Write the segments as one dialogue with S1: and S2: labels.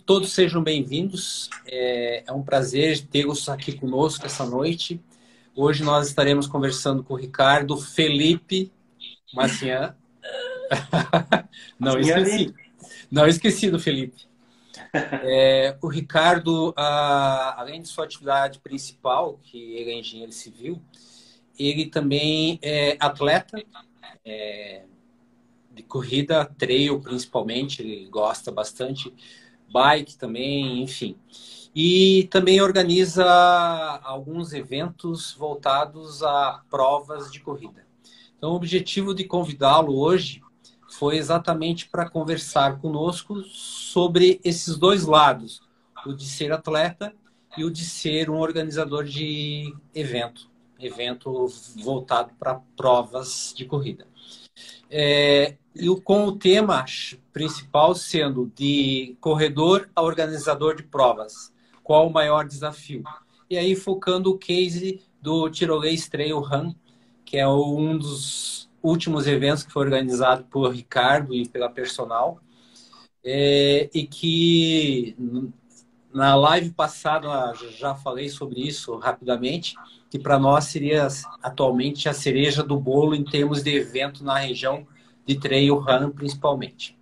S1: todos sejam bem-vindos. É, é, um prazer tê-los aqui conosco essa noite. Hoje nós estaremos conversando com o Ricardo Felipe Macian. Não esqueci. Não esqueci do Felipe. É, o Ricardo, além de sua atividade principal, que ele é engenheiro civil, ele também é atleta é, de corrida, trail principalmente, ele gosta bastante bike também, enfim. E também organiza alguns eventos voltados a provas de corrida. Então, o objetivo de convidá-lo hoje foi exatamente para conversar conosco sobre esses dois lados, o de ser atleta e o de ser um organizador de evento, evento voltado para provas de corrida. É, e com o tema principal sendo de corredor a organizador de provas. Qual o maior desafio? E aí focando o case do Tirolês Trail Run, que é um dos últimos eventos que foi organizado por Ricardo e pela personal, é, e que na live passada já falei sobre isso rapidamente, que para nós seria atualmente a cereja do bolo em termos de evento na região de trail run, principalmente.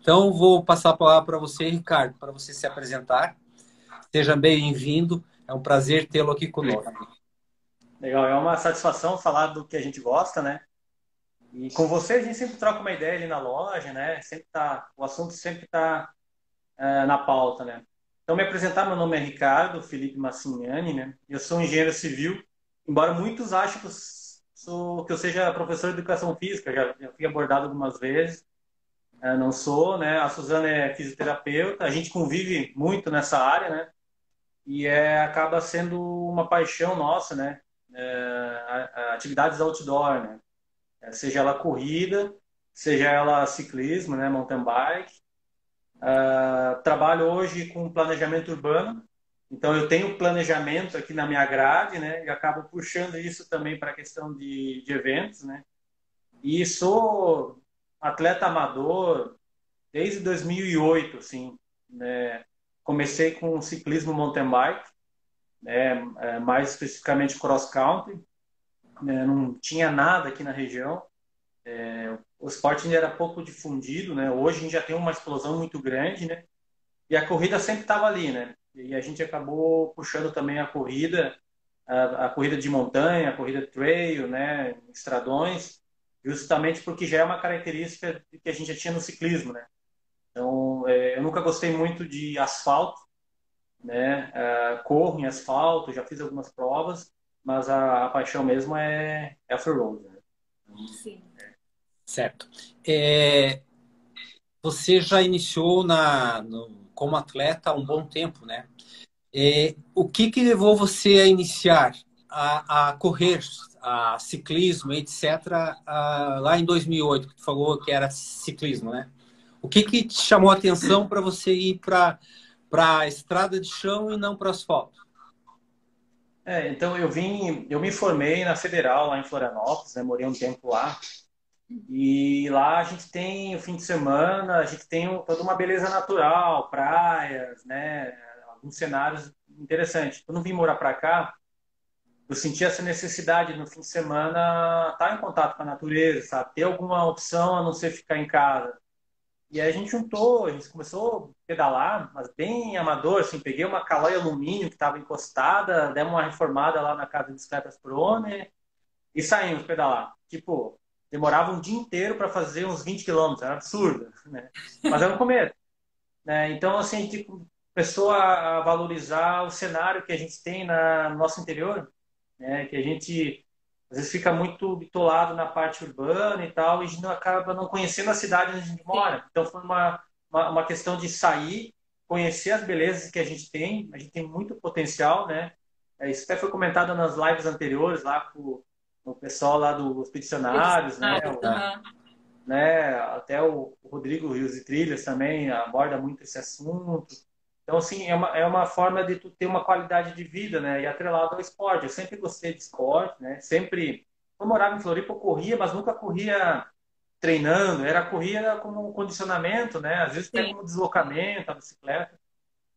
S1: Então, vou passar a palavra para você, Ricardo, para você se apresentar. Seja bem-vindo, é um prazer tê-lo aqui conosco.
S2: Legal, é uma satisfação falar do que a gente gosta, né? E com você a gente sempre troca uma ideia ali na loja, né? Sempre tá, o assunto sempre está uh, na pauta, né? Então, me apresentar, meu nome é Ricardo Felipe Massignani, né? Eu sou engenheiro civil, embora muitos achem que eu, sou, que eu seja professor de educação física, já, já fui abordado algumas vezes, uh, não sou, né? A Suzana é fisioterapeuta, a gente convive muito nessa área, né? E é, acaba sendo uma paixão nossa, né? É, atividades outdoor, né? É, seja ela corrida, seja ela ciclismo, né, mountain bike. Uh, trabalho hoje com planejamento urbano, então eu tenho planejamento aqui na minha grade, né, e acabo puxando isso também para a questão de, de eventos, né. E sou atleta amador desde 2008, assim, né. Comecei com ciclismo mountain bike, né, é, mais especificamente cross country, né, não tinha nada aqui na região. É, o esporte ainda era pouco difundido, né? Hoje a gente já tem uma explosão muito grande, né? E a corrida sempre estava ali, né? E a gente acabou puxando também a corrida, a, a corrida de montanha, a corrida trail, né? Estradões, justamente porque já é uma característica que a gente já tinha no ciclismo, né? Então, é, eu nunca gostei muito de asfalto, né? É, corro em asfalto, já fiz algumas provas, mas a, a paixão mesmo é, é off-road. Né?
S1: Sim. Certo. É, você já iniciou na, no, como atleta há um bom tempo, né? É, o que, que levou você a iniciar a, a correr, a ciclismo, etc., a, lá em 2008, que tu falou que era ciclismo, né? O que, que te chamou a atenção para você ir para a estrada de chão e não para asfalto?
S2: É, então eu vim, eu me formei na Federal lá em Florianópolis, né? Morei um tempo lá. E lá a gente tem o fim de semana, a gente tem toda uma beleza natural, praias, né? Alguns cenários interessantes. Quando vim morar para cá, eu senti essa necessidade no fim de semana estar em contato com a natureza, sabe? Ter alguma opção a não ser ficar em casa. E aí a gente juntou, a gente começou a pedalar, mas bem amador, assim, peguei uma calói alumínio que estava encostada, demos uma reformada lá na casa de bicicletas Prone e saímos pedalar. Tipo, demorava um dia inteiro para fazer uns 20 quilômetros, era absurdo, né? Mas era no começo. Né? Então, assim, a gente começou a valorizar o cenário que a gente tem na, no nosso interior, né? que a gente às vezes fica muito bitolado na parte urbana e tal, e a gente não acaba não conhecendo a cidade onde a gente mora. Então foi uma, uma, uma, questão de sair, conhecer as belezas que a gente tem, a gente tem muito potencial, né? É, isso até foi comentado nas lives anteriores lá com o pessoal lá dos peticionários, né? O, né? Até o Rodrigo Rios e Trilhas também aborda muito esse assunto. Então, assim, é uma, é uma forma de tu ter uma qualidade de vida, né? E atrelado ao esporte. Eu sempre gostei de esporte, né? Sempre. Eu morava em Floripa, eu corria, mas nunca corria treinando. Era corria como um condicionamento, né? Às vezes até como deslocamento, a bicicleta.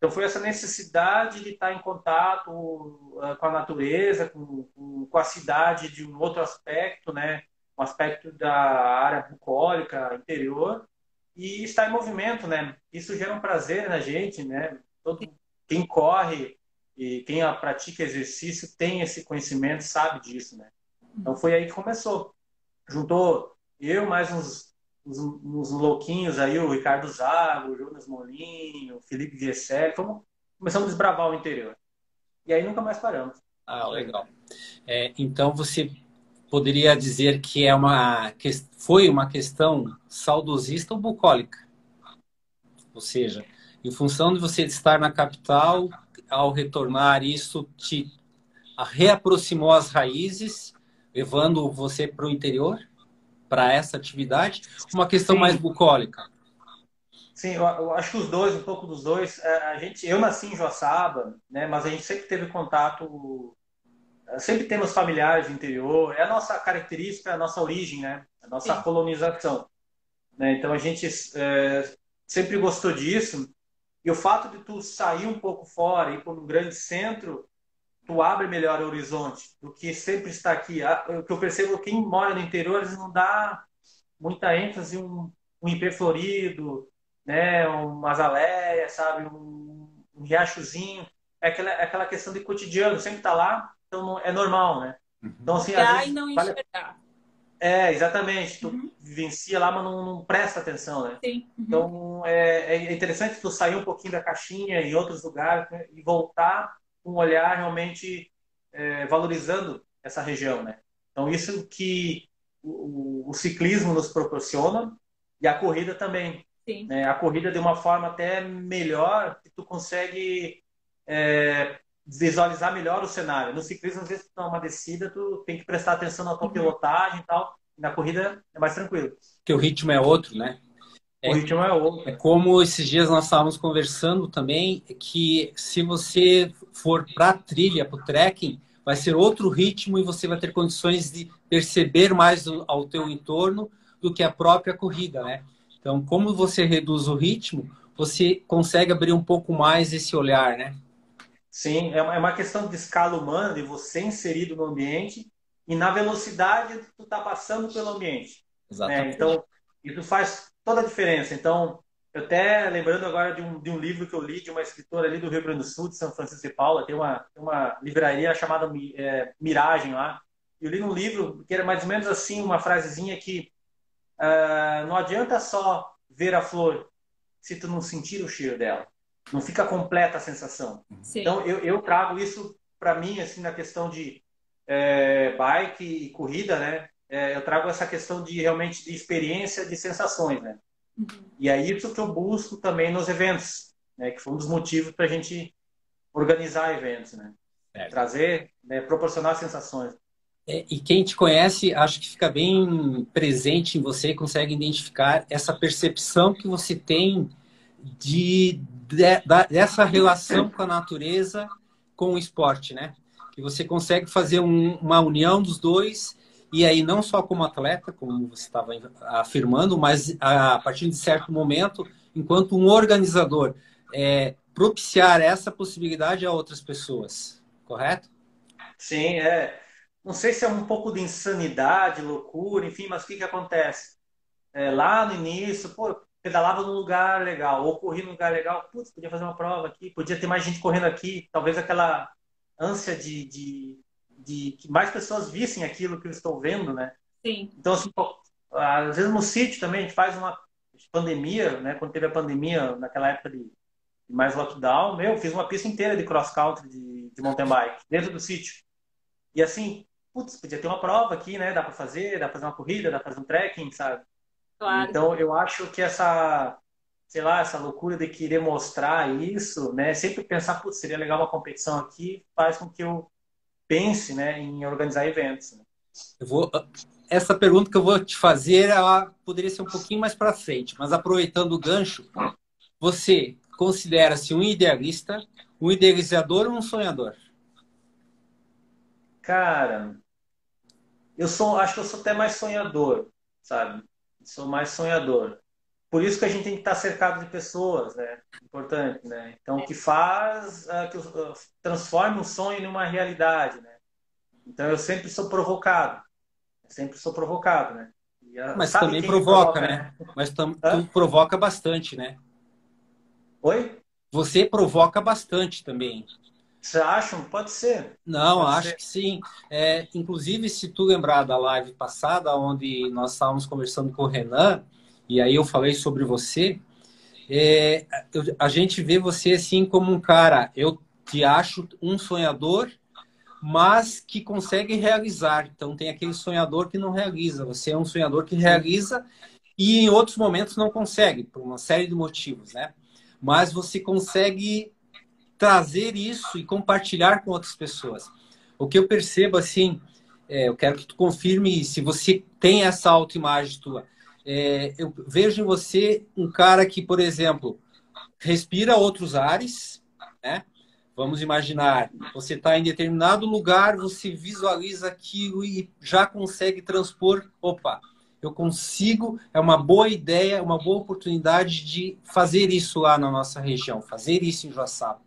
S2: Então foi essa necessidade de estar em contato uh, com a natureza, com, com, a cidade de um outro aspecto, né? Um aspecto da área bucólica interior e estar em movimento, né? Isso gera um prazer na gente, né? Todo quem corre e quem pratica exercício tem esse conhecimento, sabe disso, né? Então foi aí que começou. Juntou eu mais uns, uns louquinhos aí, o Ricardo Zago, o Jonas Molinho, o Felipe Viesselli, fomos, começamos a desbravar o interior. E aí nunca mais paramos.
S1: Ah, legal. É, então você poderia dizer que é uma foi uma questão saudosista ou bucólica? Ou seja, em função de você estar na capital, ao retornar isso te reaproximou as raízes, levando você para o interior, para essa atividade? Uma questão Sim. mais bucólica?
S2: Sim, eu, eu, acho que os dois, um pouco dos dois. É, a gente, eu nasci em Joaçaba, né, mas a gente sempre teve contato, é, sempre temos familiares do interior. É a nossa característica, a nossa origem, né? A nossa Sim. colonização. Né? Então a gente é, sempre gostou disso. E o fato de tu sair um pouco fora e ir para um grande centro, tu abre melhor o horizonte do que sempre estar aqui. O que eu percebo, quem mora no interior, eles não dá muita ênfase em um, um IP florido, né? uma azaleia, sabe? Um, um riachozinho. É aquela, é aquela questão de cotidiano, sempre está lá, então é normal, né?
S3: Uhum. Então, assim, às vezes, e não enxergar.
S2: É, exatamente. Tu uhum. vivencia lá, mas não, não, presta atenção, né?
S3: Sim.
S2: Uhum. Então, é, é, interessante tu sair um pouquinho da caixinha em outros lugares né? e voltar um olhar realmente é, valorizando essa região, né? Então, isso que o, o, ciclismo nos proporciona e a corrida também.
S3: Sim.
S2: Né? A corrida de uma forma até melhor, que tu consegue é, visualizar melhor o cenário. No ciclismo, às vezes, tu dá uma descida, tu tem que prestar atenção na tua uhum. pilotagem e tal. Na corrida é mais tranquilo.
S1: Porque o ritmo é outro, né?
S2: É, o ritmo é outro.
S1: É como esses dias nós estávamos conversando também, que se você for para trilha, para o trekking, vai ser outro ritmo e você vai ter condições de perceber mais ao teu entorno do que a própria corrida, né? Então, como você reduz o ritmo, você consegue abrir um pouco mais esse olhar, né?
S2: Sim, é, é uma questão de escala humana, de você inserido no ambiente e na velocidade que tu está passando pelo ambiente. Né? Exatamente. Né? Então, isso faz toda a diferença. Então, eu até lembrando agora de um, de um livro que eu li de uma escritora ali do Rio Grande do Sul, de São Francisco de Paula, tem uma, uma livraria chamada é, Miragem lá. Eu li um livro que era mais ou menos assim, uma frasezinha que uh, não adianta só ver a flor se tu não sentir o cheiro dela não fica completa a sensação. Sim. Então eu, eu trago isso para mim assim na questão de é, bike e corrida, né? É, eu trago essa questão de realmente de experiência, de sensações, né? Uhum. E é isso que eu busco também nos eventos, né? Que foi um dos motivos para a gente organizar eventos, né? É. Trazer, né? proporcionar sensações.
S1: É, e quem te conhece, acho que fica bem presente em você, consegue identificar essa percepção que você tem de, de, dessa relação com a natureza com o esporte, né? Que você consegue fazer um, uma união dos dois e aí não só como atleta, como você estava afirmando, mas a partir de certo momento, enquanto um organizador, é, propiciar essa possibilidade a outras pessoas, correto?
S2: Sim, é. Não sei se é um pouco de insanidade, loucura, enfim, mas o que, que acontece? É, lá no início, pô, pedalava num lugar legal, ou corria num lugar legal, putz, podia fazer uma prova aqui, podia ter mais gente correndo aqui, talvez aquela ânsia de, de, de que mais pessoas vissem aquilo que eu estou vendo, né?
S3: Sim.
S2: Então, assim, às vezes no sítio também a gente faz uma pandemia, né? Quando teve a pandemia, naquela época de, de mais lockdown, meu, fiz uma pista inteira de cross country, de, de mountain bike, dentro do sítio. E assim, putz, podia ter uma prova aqui, né? Dá para fazer, dá para fazer uma corrida, dá para fazer um trekking, sabe?
S3: Claro.
S2: Então, eu acho que essa, sei lá, essa loucura de querer mostrar isso, né? Sempre pensar, putz, seria legal uma competição aqui, faz com que eu pense, né, em organizar eventos. Né?
S1: Eu vou, essa pergunta que eu vou te fazer, ela poderia ser um pouquinho mais para frente, mas aproveitando o gancho, você considera-se um idealista, um idealizador ou um sonhador?
S2: Cara, eu sou, acho que eu sou até mais sonhador, sabe? Sou mais sonhador. Por isso que a gente tem que estar cercado de pessoas, né? Importante, né? Então, que faz, uh, que uh, transforma um sonho em uma realidade, né? Então, eu sempre sou provocado. Sempre sou provocado, né?
S1: A, Mas também provoca, provoca, né? né? Mas tu provoca bastante, né?
S2: Oi?
S1: Você provoca bastante também.
S2: Você acha? Pode ser.
S1: Não,
S2: Pode
S1: acho ser. que sim. É, inclusive, se tu lembrar da live passada, onde nós estávamos conversando com o Renan, e aí eu falei sobre você, é, a gente vê você assim como um cara, eu te acho um sonhador, mas que consegue realizar. Então tem aquele sonhador que não realiza. Você é um sonhador que realiza e em outros momentos não consegue, por uma série de motivos, né? Mas você consegue trazer isso e compartilhar com outras pessoas. O que eu percebo assim, é, eu quero que tu confirme se você tem essa autoimagem tua é, eu vejo em você um cara que, por exemplo, respira outros ares, né? Vamos imaginar, você está em determinado lugar, você visualiza aquilo e já consegue transpor. Opa, eu consigo, é uma boa ideia, uma boa oportunidade de fazer isso lá na nossa região, fazer isso em Joaçaba.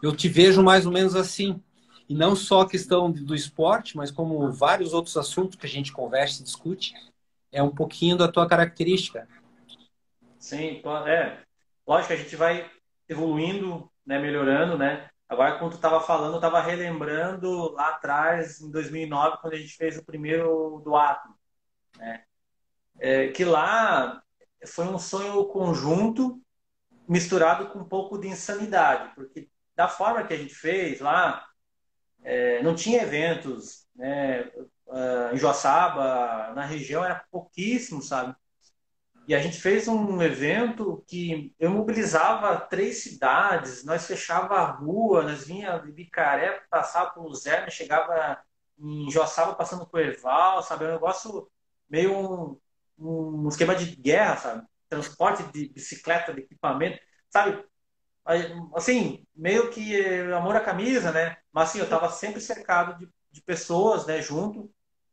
S1: Eu te vejo mais ou menos assim. E não só a questão do esporte, mas como vários outros assuntos que a gente conversa e discute, é um pouquinho da tua característica.
S2: Sim, é. Lógico que a gente vai evoluindo, né, melhorando, né? Agora, quando tu estava falando, eu estava relembrando lá atrás, em 2009, quando a gente fez o primeiro do Atom, né? É, que lá foi um sonho conjunto misturado com um pouco de insanidade, porque da forma que a gente fez lá, é, não tinha eventos, né? Uh, em Joaçaba, na região, era pouquíssimo, sabe? E a gente fez um evento que eu mobilizava três cidades, nós fechava a rua, nós vinha de Bicaré, passava por Luzerna, chegava em Joaçaba passando por Erval, sabe? É um negócio meio um, um esquema de guerra, sabe? Transporte de bicicleta, de equipamento, sabe? Assim, meio que amor à camisa, né? Mas assim, eu estava sempre cercado de, de pessoas, né, junto,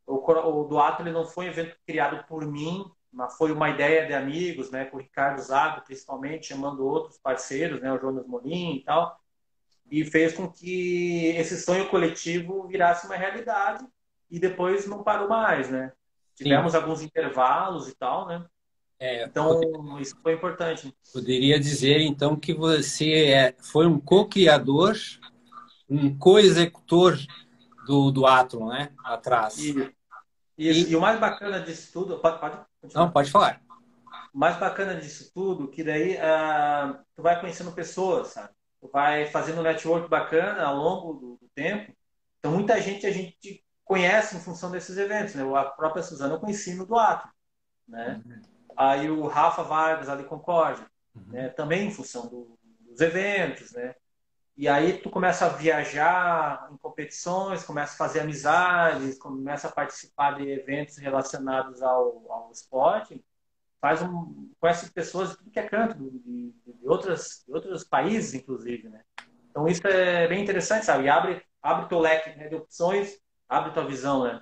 S2: o, o Duato ele não foi um evento criado por mim, mas foi uma ideia de amigos, né, com o Ricardo Zago, principalmente, chamando outros parceiros, né, o Jonas Molim e tal, e fez com que esse sonho coletivo virasse uma realidade e depois não parou mais, né? Tivemos Sim. alguns intervalos e tal, né? É, então, poderia, isso foi importante.
S1: Poderia dizer, então, que você é, foi um co-criador, um co-executor do, do Atom, né? Atrás.
S2: E, e, e, o mais bacana disso tudo. Pode, pode
S1: Não, pode falar.
S2: O mais bacana disso tudo, que daí uh, tu vai conhecendo pessoas, sabe? Tu vai fazendo um network bacana ao longo do, do, tempo. Então, muita gente a gente conhece em função desses eventos, né? A própria Suzana eu conheci no do Atom, né? Uhum. Aí o Rafa Vargas ali Concórdia, uhum. né? Também em função do, dos eventos, né? E aí tu começa a viajar em competições, começa a fazer amizades, começa a participar de eventos relacionados ao, ao esporte, faz um, conhece pessoas de tudo que é canto, de, de, outras, de outros países, inclusive, né? Então isso é bem interessante, sabe? E abre, abre teu leque né, de opções, abre tua visão, né?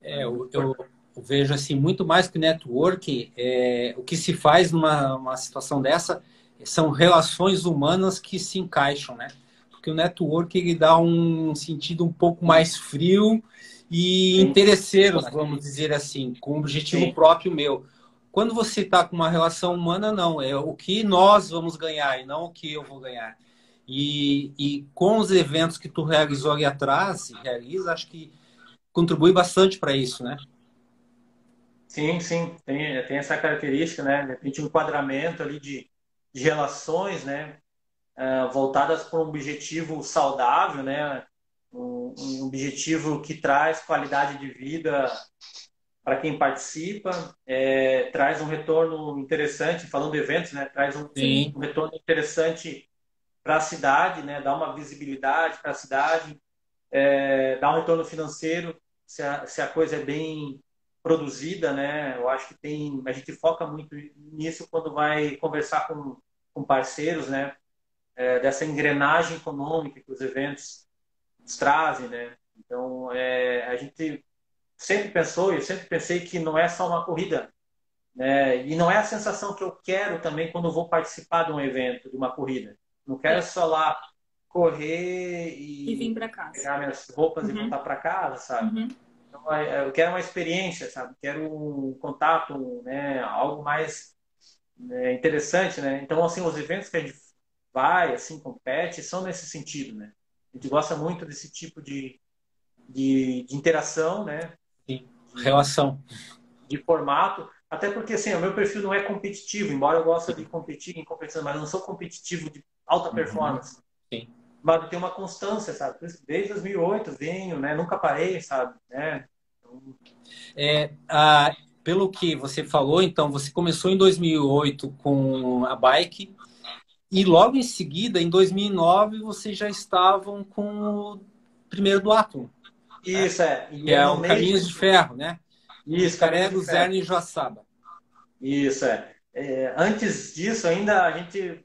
S1: É, eu, eu, vejo assim, muito mais que network, é, o que se faz numa situação dessa são relações humanas que se encaixam, né? Porque o network ele dá um sentido um pouco mais frio e interesseiro, vamos dizer assim, com um objetivo Sim. próprio meu. Quando você está com uma relação humana, não, é o que nós vamos ganhar e não o que eu vou ganhar. E, e com os eventos que tu realizou ali atrás, realiza, acho que contribui bastante para isso, né?
S2: Sim, sim, tem, tem essa característica, né? De repente, um enquadramento ali de, de relações, né, uh, voltadas para um objetivo saudável, né, um, um, objetivo que traz qualidade de vida para quem participa, é, traz um retorno interessante, falando de eventos, né, traz um, um retorno interessante para a cidade, né, dá uma visibilidade para a cidade, é, dá um retorno financeiro se a, se a coisa é bem produzida, né? Eu acho que tem, a gente foca muito nisso quando vai conversar com, com parceiros, né? É, dessa engrenagem econômica que os eventos trazem, né? Então, é, a gente sempre pensou, eu sempre pensei que não é só uma corrida, Né? E não é a sensação que eu quero também quando vou participar de um evento, de uma corrida. Não quero é. só lá correr e,
S3: e vir para casa.
S2: Pegar minhas roupas uhum. e voltar para casa, sabe? Uhum. Então, é, eu quero uma experiência, sabe? Quero um contato, né? Algo mais né, interessante, né? Então, assim, os eventos que a gente vai, assim, compete, são nesse sentido, né? A gente gosta muito desse tipo de, de, de interação, né?
S1: Sim. Relação.
S2: De formato. Até porque, assim, o meu perfil não é competitivo, embora eu goste de competir em competição, mas eu não sou competitivo de alta uhum. performance.
S1: Sim.
S2: Mas tem uma constância, sabe? Desde 2008 venho, né? Nunca parei, sabe? Né? Então...
S1: É, a, pelo que você falou, então, você começou em 2008 com a bike e logo em seguida, em 2009, vocês já estavam com o primeiro do Atom.
S2: Isso, né?
S1: é. Que é o Caminhos de Ferro, né?
S2: Isso,
S1: Carego, Zerno e Joaçaba.
S2: Isso, é. é. Antes disso, ainda a gente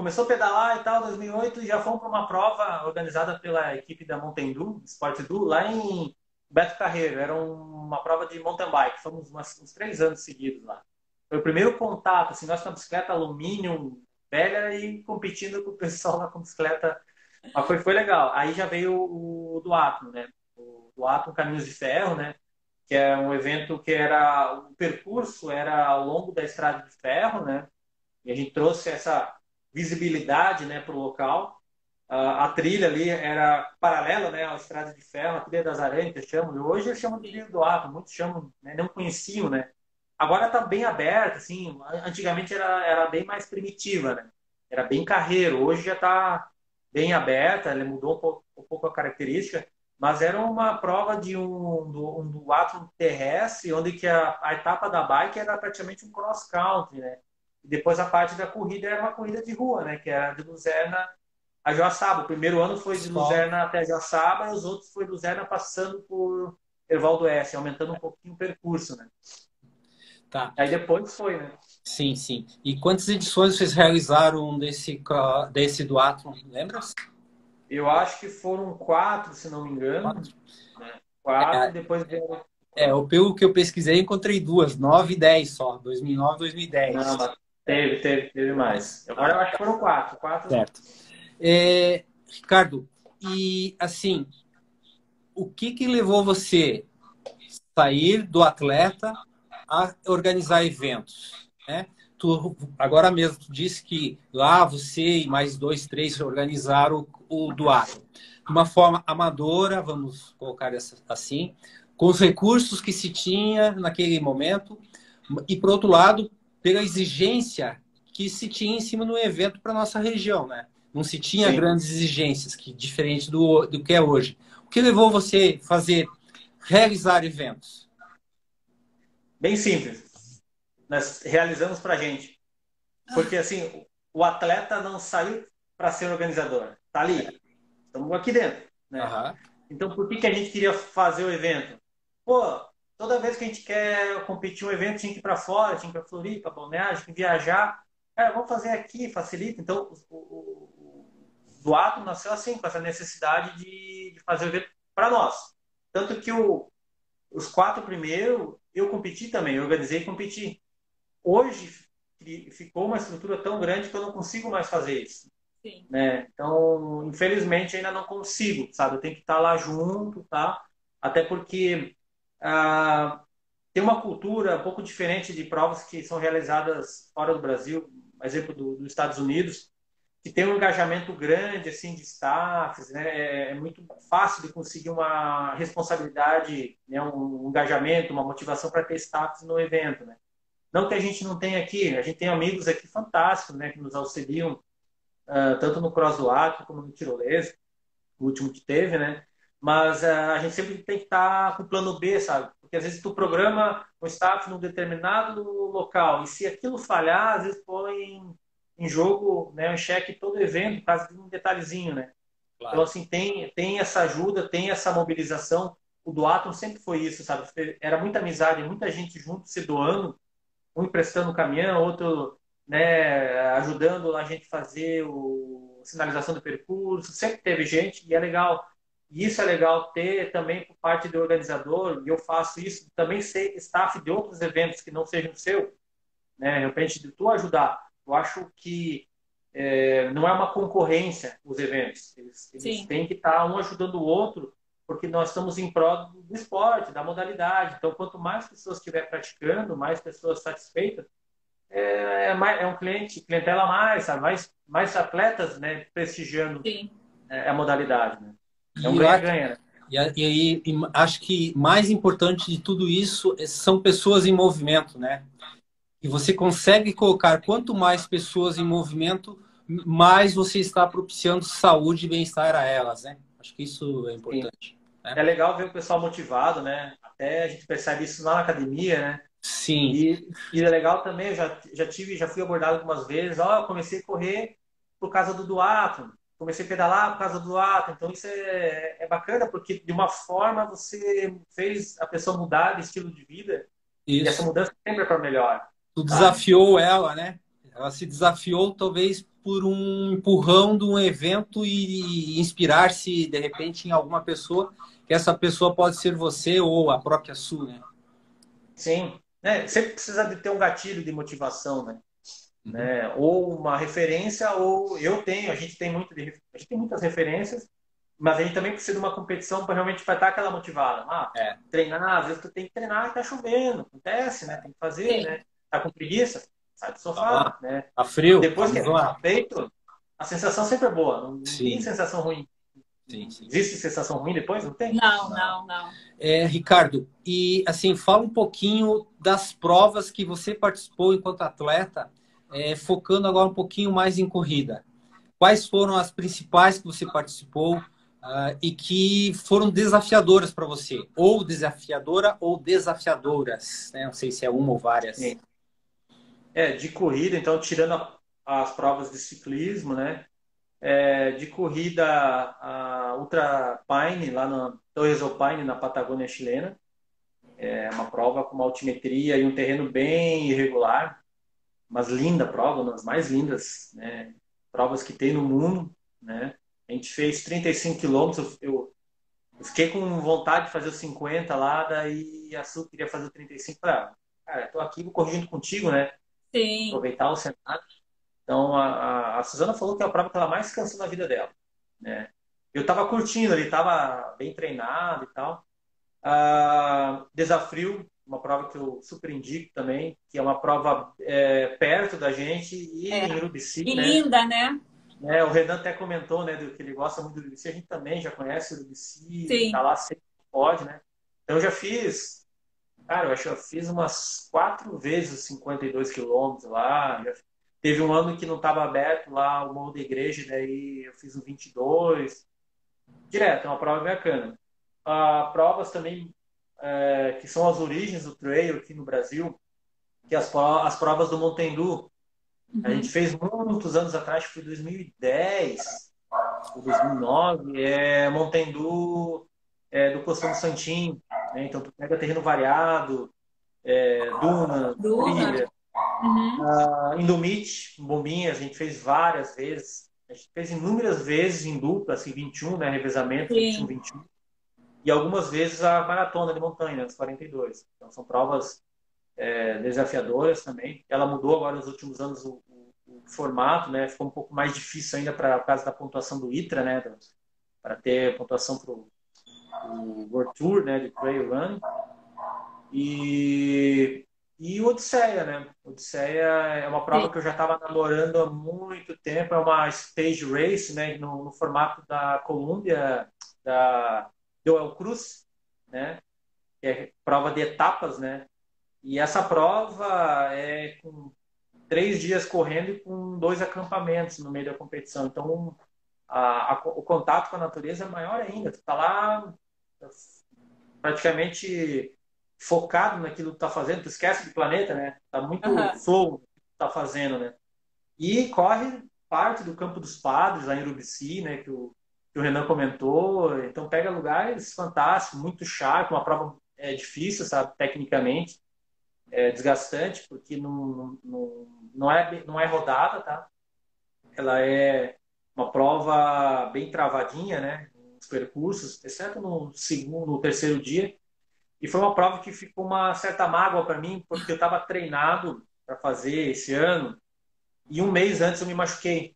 S2: começou a pedalar e tal, 2008, e já fomos para uma prova organizada pela equipe da Mountain Dew, Sport Dew, lá em Beto Carreiro. Era uma prova de mountain bike. Fomos umas, uns três anos seguidos lá. Foi o primeiro contato, assim, nós com a bicicleta alumínio velha e competindo com o pessoal lá com bicicleta. Mas foi, foi legal. Aí já veio o, o Duato, né? O Duato Caminhos de Ferro, né? que é um evento que era o percurso era ao longo da estrada de ferro, né? E a gente trouxe essa visibilidade, né, para o local. Uh, a trilha ali era paralela, né, à estrada de ferro, a trilha das aranhas que chamam. Hoje eles chamam de trilha do Ato, muitos chamam, né, não conheciam, né? Agora está bem aberta, assim. Antigamente era, era bem mais primitiva, né? Era bem carreiro. Hoje já está bem aberta, ele mudou um pouco, um pouco a característica mas era uma prova de um do, um do ato terrestre, onde que a, a, etapa da bike era praticamente um cross country, né? E depois a parte da corrida era uma corrida de rua, né? Que era de Luzerna a Joaçaba. O primeiro ano foi de Luzerna até Joaçaba e os outros foi Luzerna passando por Ervaldo S, aumentando um pouquinho o percurso, né?
S1: Tá.
S2: Aí depois foi, né?
S1: Sim, sim. E quantas edições vocês realizaram desse, desse do Athlon, lembra?
S2: Eu acho que foram quatro, se não me engano. Quatro. Né? Quatro, é, depois veio...
S1: É, pelo que eu pesquisei, encontrei duas, nove e dez só, 2009 e 2010. Não,
S2: mas teve, teve, teve mais. Agora eu acho que foram quatro. quatro.
S1: Certo. É, Ricardo, e assim, o que que levou você sair do atleta a organizar eventos? Né? Tu, agora mesmo, tu disse que lá você e mais dois, três organizaram o doado de uma forma amadora, vamos colocar assim, com os recursos que se tinha naquele momento, e por outro lado, pela exigência que se tinha em cima do evento para nossa região, né? Não se tinha Sim. grandes exigências, que diferente do, do que é hoje. O que levou você a fazer, realizar eventos?
S2: Bem simples. Nós realizamos para a gente. Porque, assim, o atleta não saiu para ser organizador. Tá ali. Estamos aqui dentro. Né? Uhum. Então, por que, que a gente queria fazer o evento? Pô, toda vez que a gente quer competir um evento, tinha que ir para fora, tinha que ir para Floripa, Balneário, tinha que viajar. Cara, vamos fazer aqui, facilita. Então, o, o, o ato nasceu assim, com essa necessidade de, de fazer o evento para nós. Tanto que o, os quatro primeiros, eu competi também, eu organizei e competi. Hoje, ficou uma estrutura tão grande que eu não consigo mais fazer isso.
S3: Sim.
S2: Né? Então, infelizmente, ainda não consigo, sabe? Eu tenho que estar lá junto, tá? Até porque ah, tem uma cultura um pouco diferente de provas que são realizadas fora do Brasil, exemplo do, dos Estados Unidos, que tem um engajamento grande assim de staffs, né? É, é muito fácil de conseguir uma responsabilidade, né? um, um engajamento, uma motivação para ter staffs no evento, né? Não que a gente não tenha aqui, a gente tem amigos aqui fantásticos, né? Que nos auxiliam uh, tanto no cross do Acre como no tirolês, o último que teve, né? Mas uh, a gente sempre tem que estar tá com o plano B, sabe? Porque às vezes tu programa o staff num determinado local e se aquilo falhar, às vezes põe em, jogo, né, em xeque todo o evento, causa de um detalhezinho, né? Claro. Então, assim, tem, tem essa ajuda, tem essa mobilização. O do Atom sempre foi isso, sabe? Era muita amizade, muita gente junto se doando, um emprestando o caminhão, outro né, ajudando a gente fazer o sinalização do percurso, sempre teve gente e é legal. E isso é legal ter também por parte do organizador, e eu faço isso, também ser staff de outros eventos que não sejam seu, né? De repente, de tu ajudar. Eu acho que é, não é uma concorrência os eventos. Eles, eles têm que estar um ajudando o outro, porque nós estamos em prol do esporte, da modalidade. Então, quanto mais pessoas estiver praticando, mais pessoas satisfeitas, é, é, mais, é um cliente, clientela mais, sabe? mais, mais atletas né, prestigiando é, a modalidade. Né? É um ganha-ganha.
S1: E aí, acho que mais importante de tudo isso é, são pessoas em movimento, né? E você consegue colocar quanto mais pessoas em movimento, mais você está propiciando saúde e bem-estar a elas, né? Acho que isso é importante.
S2: Né? É legal ver o pessoal motivado, né? Até a gente percebe isso lá na academia, né?
S1: Sim.
S2: E, e é legal também, eu já, já tive, já fui abordado algumas vezes, ó, oh, eu comecei a correr por causa do duato comecei a pedalar por causa do ato. Então isso é, é bacana porque de uma forma você fez a pessoa mudar de estilo de vida. Isso. E essa mudança sempre é para melhor.
S1: Tu tá? desafiou ela, né? Ela se desafiou talvez por um empurrão de um evento e inspirar-se de repente em alguma pessoa que essa pessoa pode ser você ou a própria sua, né?
S2: Sim, né? Sempre precisa de ter um gatilho de motivação, né? Uhum. né? Ou uma referência, ou eu tenho, a gente tem muito de, a gente tem muitas referências, mas a gente também precisa de uma competição para realmente para estar aquela motivada. Ah, é. treinar, às vezes tu tem que treinar e tá chovendo, acontece, né? Tem que fazer, Sim. né? Tá com preguiça, sai do sofá,
S1: ah,
S2: né?
S1: Tá frio.
S2: Depois que é feito, a sensação sempre é boa, não, não tem sensação ruim. Sim, sim. Existe sensação ruim depois? Não tem?
S3: Não, não, não.
S1: É, Ricardo, e assim, fala um pouquinho das provas que você participou enquanto atleta é, focando agora um pouquinho mais em corrida. Quais foram as principais que você participou uh, e que foram desafiadoras para você? Ou desafiadora ou desafiadoras? Né? Não sei se é uma ou várias. Sim.
S2: É, de corrida, então, tirando as provas de ciclismo, né? É, de corrida, a Ultra Pine, lá na Torres Alpine, na Patagônia chilena. É uma prova com uma altimetria e um terreno bem irregular mas linda prova, uma das mais lindas né, provas que tem no mundo. Né? A gente fez 35 quilômetros, eu, eu, fiquei com vontade de fazer os 50 lá, daí a Su queria fazer o 35 para cara, tô aqui vou corrigindo contigo, né?
S3: Sim.
S2: Aproveitar o cenário. Então a, a, a Suzana falou que é a prova que ela mais cansou na vida dela, né? Eu tava curtindo, ele tava bem treinado e tal. Uh, desafio uma prova que eu super indico também, que é uma prova é, perto da gente e é. em Urubici.
S3: E né? linda, né?
S2: É, o Renan até comentou, né, do que ele gosta muito do Urubici. A gente também já conhece o Urubici, tá lá sempre pode, né? Então eu já fiz, cara, eu acho que eu fiz umas quatro vezes 52 quilômetros lá. Teve um ano que não estava aberto lá o Morro da Igreja, daí eu fiz um 22. Direto, é uma prova bacana. Uh, provas também é, que são as origens do trail aqui no Brasil, que as, as provas do Montendu. Uhum. A gente fez muitos anos atrás, foi 2010 ou 2009, é Montendu é, do Costão Santim. Né? Então, tu pega terreno variado, é, duna,
S3: duna. trilha. Uhum.
S2: Uh, Indomite, bombinhas, a gente fez várias vezes. A gente fez inúmeras vezes em dupla, assim, 21, né? Revezamento, Sim. 21, 21 e algumas vezes a maratona de montanha, os 42. Então são provas é, desafiadoras também. Ela mudou agora nos últimos anos o, o, o formato, né? Ficou um pouco mais difícil ainda para causa da pontuação do ITRA, né? Para ter pontuação para o World Tour, né? De Trail Running. E, e Odisseia, né? Odisseia é uma prova Sim. que eu já estava namorando há muito tempo. É uma stage race, né? No, no formato da Colômbia, da do El Cruz, né? Que é prova de etapas, né? E essa prova é com três dias correndo e com dois acampamentos no meio da competição. Então, a, a, o contato com a natureza é maior ainda. Tu tá lá praticamente focado naquilo que tu tá fazendo. Tu esquece do planeta, né? Tá muito uhum. flow que tu tá fazendo, né? E corre parte do Campo dos Padres, lá em Urubici, né? Que o, que o Renan comentou. Então pega lugares fantásticos, muito chato, uma prova é, difícil, sabe, tecnicamente, é desgastante, porque não, não, não, é, não é rodada, tá? Ela é uma prova bem travadinha, né? Os percursos, exceto no segundo, no terceiro dia. E foi uma prova que ficou uma certa mágoa para mim, porque eu estava treinado para fazer esse ano e um mês antes eu me machuquei,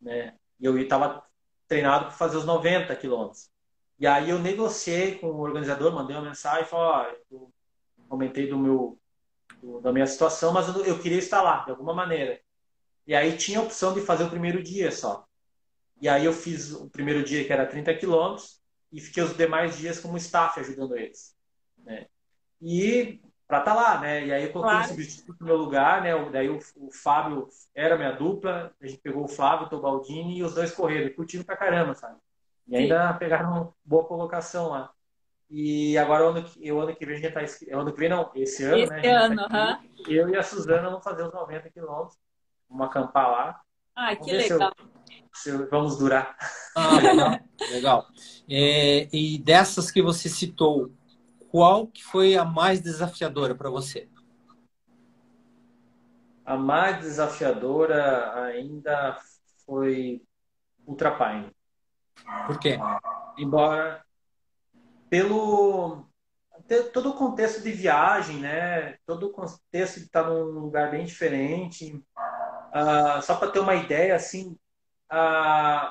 S2: né? E eu estava treinado para fazer os 90 quilômetros. E aí eu negociei com o organizador, mandei uma mensagem e falei, ó, oh, aumentei do meu do, da minha situação, mas eu, eu, queria estar lá de alguma maneira. E aí tinha a opção de fazer o primeiro dia só. E aí eu fiz o primeiro dia que era 30 quilômetros e fiquei os demais dias como staff ajudando eles. Né? E para estar tá lá, né? E aí eu coloquei claro. um substituto no meu lugar, né? Daí o, o, Fábio era minha dupla, a gente pegou o Flávio, o Tobaldini e os dois correram, curtindo pra caramba, sabe? E Sim. ainda pegaram boa colocação lá. E agora o ano que, o ano que vem a gente tá. O ano que vem não, esse ano,
S3: esse
S2: né?
S3: Esse ano,
S2: tá Eu e a Suzana vamos fazer os 90 quilômetros. Vamos acampar lá.
S3: Ah, que legal.
S2: Se, eu, se vamos durar.
S1: Ah, legal. legal. É, e dessas que você citou, qual que foi a mais desafiadora para você?
S2: A mais desafiadora ainda foi Ultrapine.
S1: Por quê?
S2: Embora pelo todo o contexto de viagem, né? Todo o contexto de estar num lugar bem diferente. Uh, só para ter uma ideia, assim,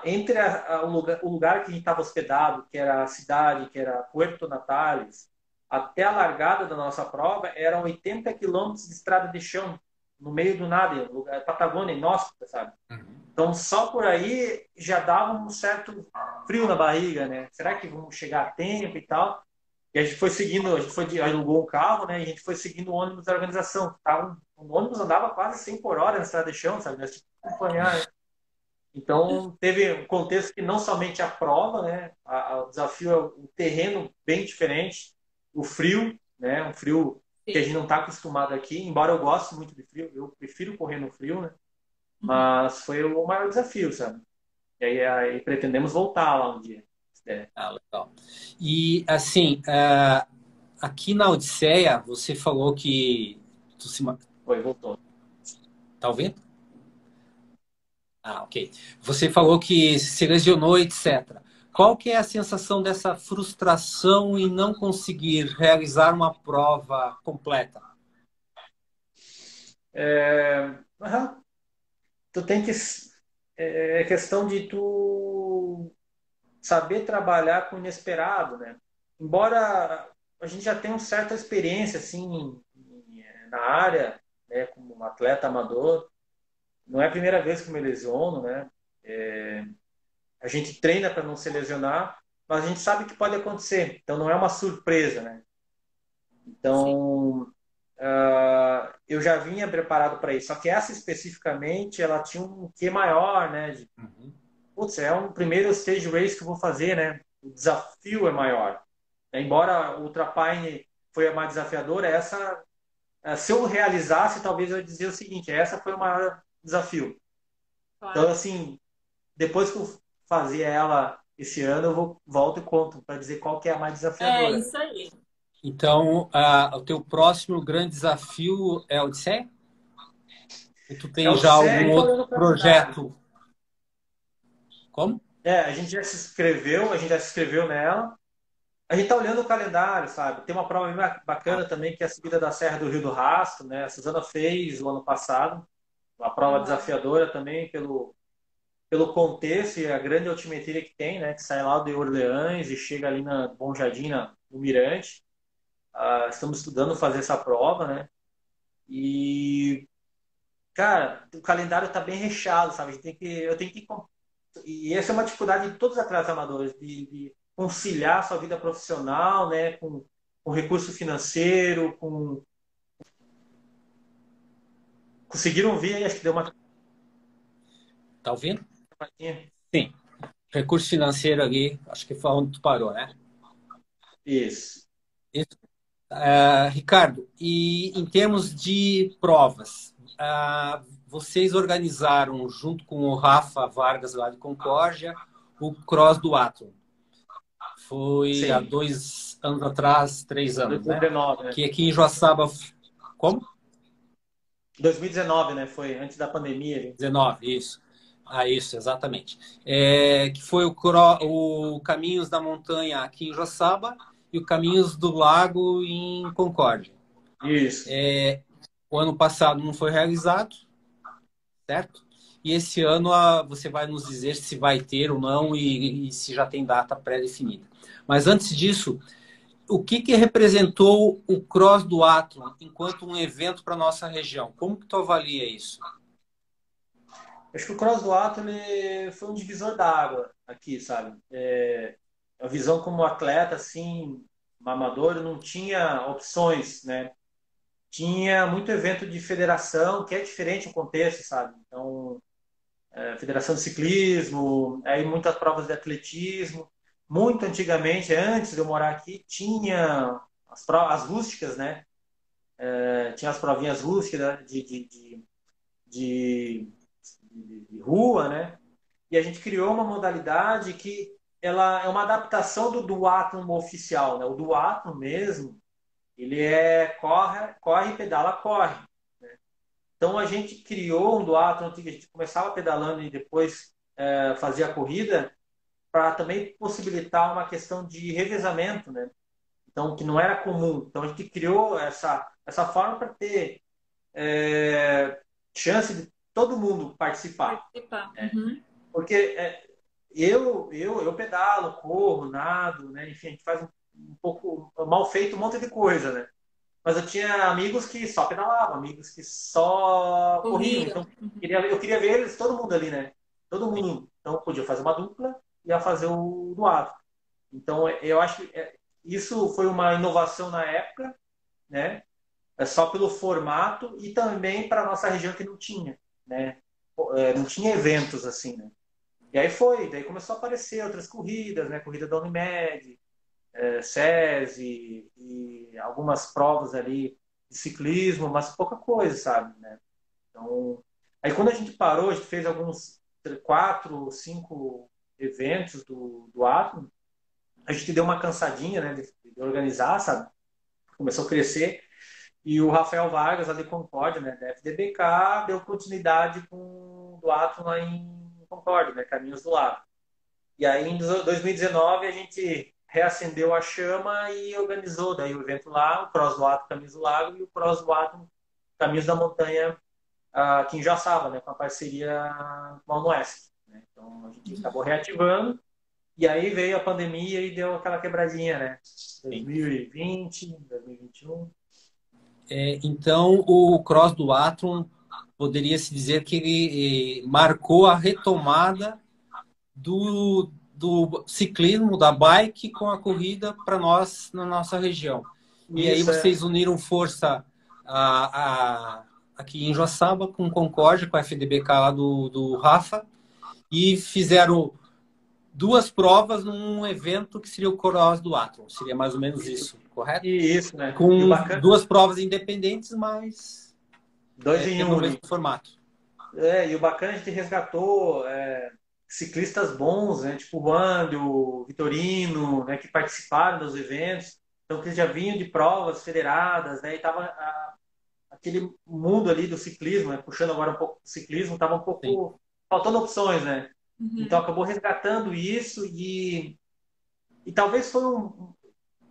S2: entre a, a, o, lugar, o, lugar, que a gente estava hospedado, que era a cidade, que era Puerto Natales, até a largada da nossa prova, eram 80 quilômetros de estrada de chão, no meio do nada, lugar, Patagônia, inóspita, sabe? Uhum. Então, só por aí já dava um certo frio na barriga, né? Será que vamos chegar a tempo e tal? E a gente foi seguindo, a gente foi, alugou um carro, né? E a gente foi seguindo o ônibus da organização. Tava, o ônibus andava quase 100 por hora na estrada de chão, sabe? Nós tínhamos que acompanhar. Né? Então, teve um contexto que não somente a prova, né? o desafio é o terreno bem diferente, o frio, né? Um frio Sim. que a gente não está acostumado aqui. Embora eu goste muito de frio, eu prefiro correr no frio, né? Mas foi o maior desafio, sabe? E aí, aí pretendemos voltar lá um dia.
S1: Ah, legal. E assim, uh, aqui na Odisseia, você falou que. Tu se...
S2: Oi, voltou.
S1: Tá ouvindo? Ah, ok. Você falou que se lesionou, etc. Qual que é a sensação dessa frustração em não conseguir realizar uma prova completa?
S2: É tu tem que é, é questão de tu saber trabalhar com o inesperado, né? Embora a gente já tenha uma certa experiência assim na área, né, como um atleta amador, não é a primeira vez que me lesiono, né? É, a gente treina para não se lesionar, mas a gente sabe que pode acontecer, então não é uma surpresa, né? Então, Uh, eu já vinha preparado para isso. Só que essa especificamente, ela tinha um quê maior, né? De, uhum. Putz, é um primeiro stage race que eu vou fazer, né? O desafio é maior. Embora o Ultrapine foi a mais desafiadora, essa, uh, se eu realizasse, talvez eu dizer o seguinte: essa foi o maior desafio. Claro. Então, assim, depois que eu fazer ela esse ano, eu vou, volto e conto para dizer qual que é a mais desafiadora.
S3: É isso aí.
S1: Então, uh, o teu próximo grande desafio é o Odisseia? Ou tu tem é já algum outro projeto? Como?
S2: É, a gente já se inscreveu, a gente já se inscreveu nela. A gente tá olhando o calendário, sabe? Tem uma prova bem bacana também, que é a subida da Serra do Rio do Rastro, né? A Suzana fez o ano passado. Uma prova desafiadora também pelo, pelo contexto e a grande altimetria que tem, né? Que sai lá de Orleans e chega ali na Bom Jardim, no Mirante. Uh, estamos estudando fazer essa prova, né? E, cara, o calendário está bem recheado, sabe? Tem que, eu tenho que. E essa é uma dificuldade de todos os atletas amadores, de, de conciliar sua vida profissional, né? Com, com recurso financeiro, com. Conseguiram aí? Acho que deu uma.
S1: Tá ouvindo? Sim. Recurso financeiro ali, acho que foi onde tu parou, né?
S2: Isso.
S1: Isso. Uh, Ricardo, e em termos de provas, uh, vocês organizaram, junto com o Rafa Vargas lá de Concórdia, o Cross do Atom. Foi Sim. há dois anos atrás, três anos, 2019, né? né? Que aqui em Joaçaba... Como?
S2: 2019, né? Foi antes da pandemia.
S1: 19, isso. Ah, isso, exatamente. É, que foi o, o Caminhos da Montanha aqui em Joaçaba e o Caminhos do Lago em Concórdia.
S2: Isso.
S1: É, o ano passado não foi realizado, certo? E esse ano a, você vai nos dizer se vai ter ou não e, e se já tem data pré-definida. Mas antes disso, o que, que representou o Cross do Atlas enquanto um evento para nossa região? Como que tu avalia isso?
S2: Acho que o Cross do Atlas foi um divisor d'água aqui, sabe? É, a visão como atleta, assim, amador, não tinha opções, né? Tinha muito evento de federação, que é diferente o contexto, sabe? Então, é, federação de ciclismo, aí muitas provas de atletismo. Muito antigamente, antes de eu morar aqui, tinha as, provas, as rústicas, né? É, tinha as provinhas rústicas de, de, de, de, de rua, né? E a gente criou uma modalidade que ela é uma adaptação do duatlon oficial, né? O duatlon mesmo, ele é corre, corre, pedala, corre. Né? Então a gente criou um duatlon, a gente começava pedalando e depois é, fazia a corrida para também possibilitar uma questão de revezamento, né? Então que não era comum. Então a gente criou essa essa forma para ter é, chance de todo mundo participar.
S3: Participar. Uhum.
S2: Porque é, eu, eu, eu pedalo, corro, nado, né? Enfim, a gente faz um, um pouco mal feito um monte de coisa, né? Mas eu tinha amigos que só pedalavam, amigos que só corriam. Então, queria, eu queria ver eles, todo mundo ali, né? Todo mundo. Então, podia fazer uma dupla e ia fazer o doado. Então, eu acho que é, isso foi uma inovação na época, né? É só pelo formato e também para nossa região que não tinha, né? É, não tinha eventos assim, né? E aí foi, daí começou a aparecer outras corridas, né? Corrida da Unimed, é, SESI e algumas provas ali de ciclismo, mas pouca coisa, sabe, né? Então, aí quando a gente parou, a gente fez alguns quatro, cinco eventos do, do Atom, a gente deu uma cansadinha, né, de, de organizar, sabe? Começou a crescer. E o Rafael Vargas, ali Concórdia, né, da FDBK, deu continuidade com do Atom lá em Concorde, né? Caminhos do Lago. E aí, em 2019, a gente reacendeu a chama e organizou daí o evento lá, o Cross do Ato Caminhos do Lago e o Cross do Ato Caminhos da Montanha aqui em Joaçaba, né? Com a parceria com a UNOESC. Né? Então, a gente acabou reativando e aí veio a pandemia e deu aquela quebradinha, né? 2020, 2021.
S1: É, então, o Cross do Atron poderia se dizer que ele eh, marcou a retomada do, do ciclismo, da bike com a corrida para nós na nossa região. E Isso aí é. vocês é. uniram força a, a, aqui em Joaçaba com Concórdia, com a FDBK lá do, do Rafa, e fizeram duas provas num evento que seria o Cross do Atron. Seria mais ou menos isso, correto?
S2: Isso, né?
S1: Com duas provas independentes, mas
S2: Dois é, em um. Mesmo
S1: formato.
S2: É, e o bacana é a gente resgatou é, ciclistas bons, né? Tipo o Wando, o Vitorino, né? Que participaram dos eventos. Então, que já vinham de provas federadas, né? E tava a, aquele mundo ali do ciclismo, né? puxando agora um pouco do ciclismo, tava um pouco Sim. faltando opções, né? Uhum. Então, acabou resgatando isso e, e talvez foi um...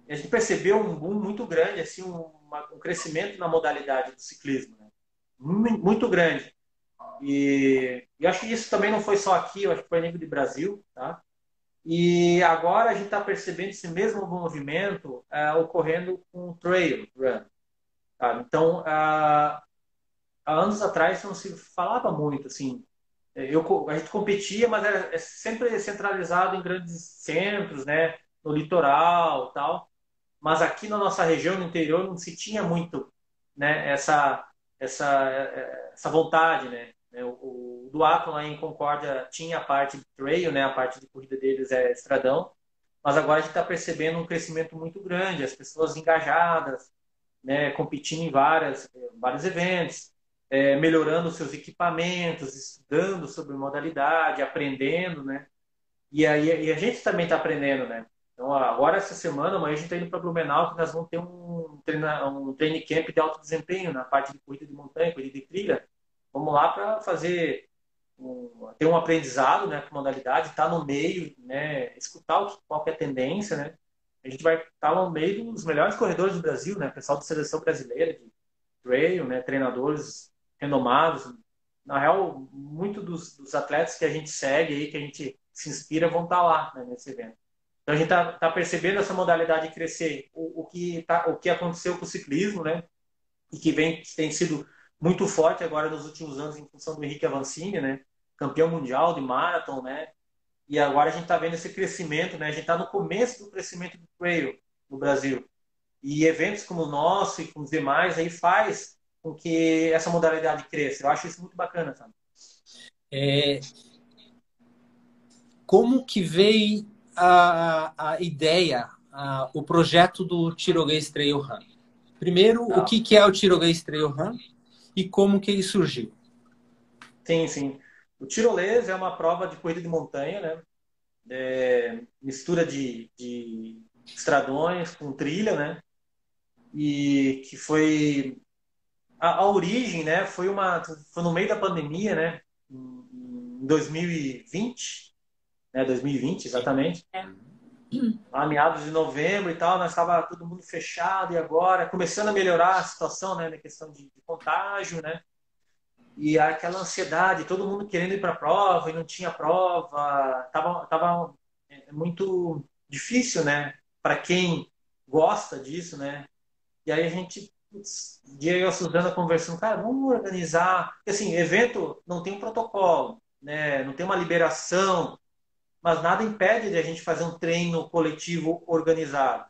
S2: A gente percebeu um boom muito grande, assim, um, um crescimento na modalidade do ciclismo, né? muito grande. E, e acho que isso também não foi só aqui, eu acho que foi a nível de Brasil, tá? E agora a gente está percebendo esse mesmo movimento é, ocorrendo com o trail run. Tá? Então, há anos atrás não se falava muito assim. Eu, a gente competia, mas era é sempre centralizado em grandes centros, né? No litoral, tal. Mas aqui na nossa região, no interior, não se tinha muito, né? Essa essa, essa vontade, né? O, o Duato lá em Concórdia tinha a parte de trail, né? A parte de corrida deles é estradão, mas agora a gente está percebendo um crescimento muito grande, as pessoas engajadas, né? Competindo em várias, vários eventos, é, melhorando seus equipamentos, estudando sobre modalidade, aprendendo, né? E aí e a gente também está aprendendo, né? Então, agora essa semana, amanhã a gente está indo para Blumenau, que nós vamos ter um, treina, um training camp de alto desempenho na parte de corrida de montanha, corrida de trilha. Vamos lá para fazer um, ter um aprendizado né, com modalidade, estar tá no meio, né, escutar o, qual é a tendência, né? A gente vai estar tá no meio dos melhores corredores do Brasil, né? Pessoal da seleção brasileira de trail, né? Treinadores renomados. Na real, muito dos, dos, atletas que a gente segue aí, que a gente se inspira, vão estar tá lá né, nesse evento. Então a gente está tá percebendo essa modalidade crescer. O, o, que tá, o que aconteceu com o ciclismo, né? E que vem tem sido muito forte agora nos últimos anos em função do Henrique Avancini, né? Campeão mundial de marathon, né? E agora a gente está vendo esse crescimento, né? A gente está no começo do crescimento do trail no Brasil. E eventos como o nosso e com os demais aí faz com que essa modalidade cresça. Eu acho isso muito bacana, sabe?
S1: É... Como que veio a, a ideia, a, o projeto do Tiroguês Trail Run? Primeiro, Não. o que, que é o Tiroguês Trail Run e como que ele surgiu?
S2: Sim, sim. O tirolês é uma prova de corrida de montanha, né? É, mistura de, de estradões com trilha, né? E que foi a, a, origem, né? Foi uma foi no meio da pandemia, né? Em 2020, né? 2020 exatamente. É. A meados de novembro e tal, nós estava todo mundo fechado e agora começando a melhorar a situação, né? Na questão de, de contágio, né? e aquela ansiedade, todo mundo querendo ir para a prova e não tinha prova, tava, tava é, muito difícil, né? Para quem gosta disso, né? E aí a gente, dia eu e a Suzana conversando, cara, vamos organizar. Porque, assim, evento não tem um protocolo, né? Não tem uma liberação, mas nada impede de a gente fazer um treino coletivo organizado.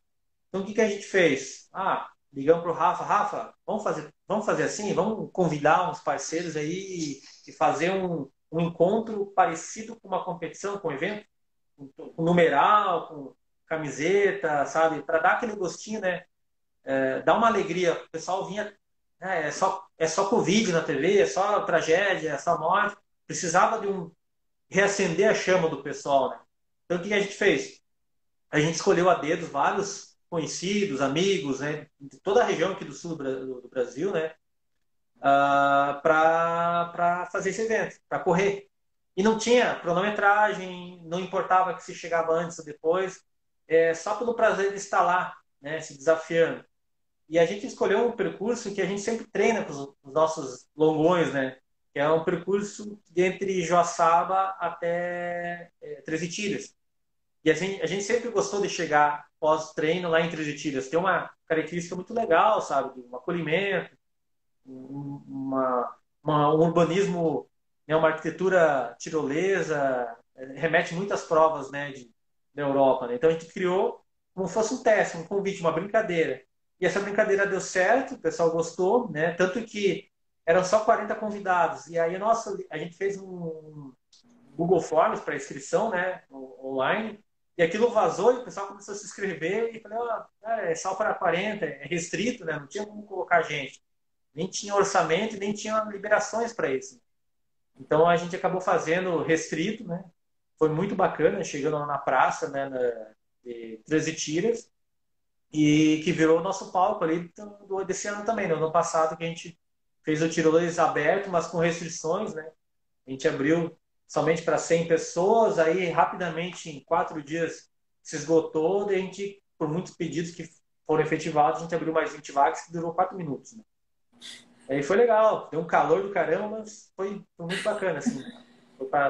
S2: Então, o que, que a gente fez? Ah, ligamos para o Rafa, Rafa, vamos fazer, vamos fazer assim, vamos convidar uns parceiros aí e fazer um, um encontro parecido com uma competição, com um evento, com numeral, com camiseta, sabe, para dar aquele gostinho, né? É, dar uma alegria. O pessoal vinha, né, é só é só Covid na TV, é só tragédia, é só morte. Precisava de um reacender a chama do pessoal, né? Então o que a gente fez? A gente escolheu a dedos vários conhecidos, amigos, né, de toda a região aqui do sul do Brasil, né, uh, ah, para fazer esse evento, para correr. E não tinha cronometragem, não importava que se chegava antes ou depois, é só pelo prazer de estar lá, né, se desafiando. E a gente escolheu um percurso que a gente sempre treina com os, os nossos longões, né, que é um percurso entre Joaçaba até é, Treze Tiras. E a gente, a gente sempre gostou de chegar pós-treino lá em Três Tem uma característica muito legal, sabe? Um acolhimento, uma, uma, um urbanismo, né? uma arquitetura tirolesa, é, remete muitas provas né? de, da Europa. Né? Então a gente criou como se fosse um teste, um convite, uma brincadeira. E essa brincadeira deu certo, o pessoal gostou, né? Tanto que eram só 40 convidados. E aí, nossa, a gente fez um Google Forms para inscrição, né? Online. E aquilo vazou e o pessoal começou a se inscrever e falei, oh, é só para 40, é restrito, né? Não tinha como colocar gente. Nem tinha orçamento nem tinha liberações para isso. Então a gente acabou fazendo restrito, né? Foi muito bacana, chegando lá na praça, né, na, de 13 tiras, e que virou o nosso palco ali desse ano também, no ano passado que a gente fez o tirolês aberto, mas com restrições, né? A gente abriu somente para 100 pessoas, aí rapidamente, em quatro dias, se esgotou, e a gente, por muitos pedidos que foram efetivados, a gente abriu mais 20 vagas, que durou quatro minutos. Né? Aí foi legal, deu um calor do caramba, mas foi, foi muito bacana, assim.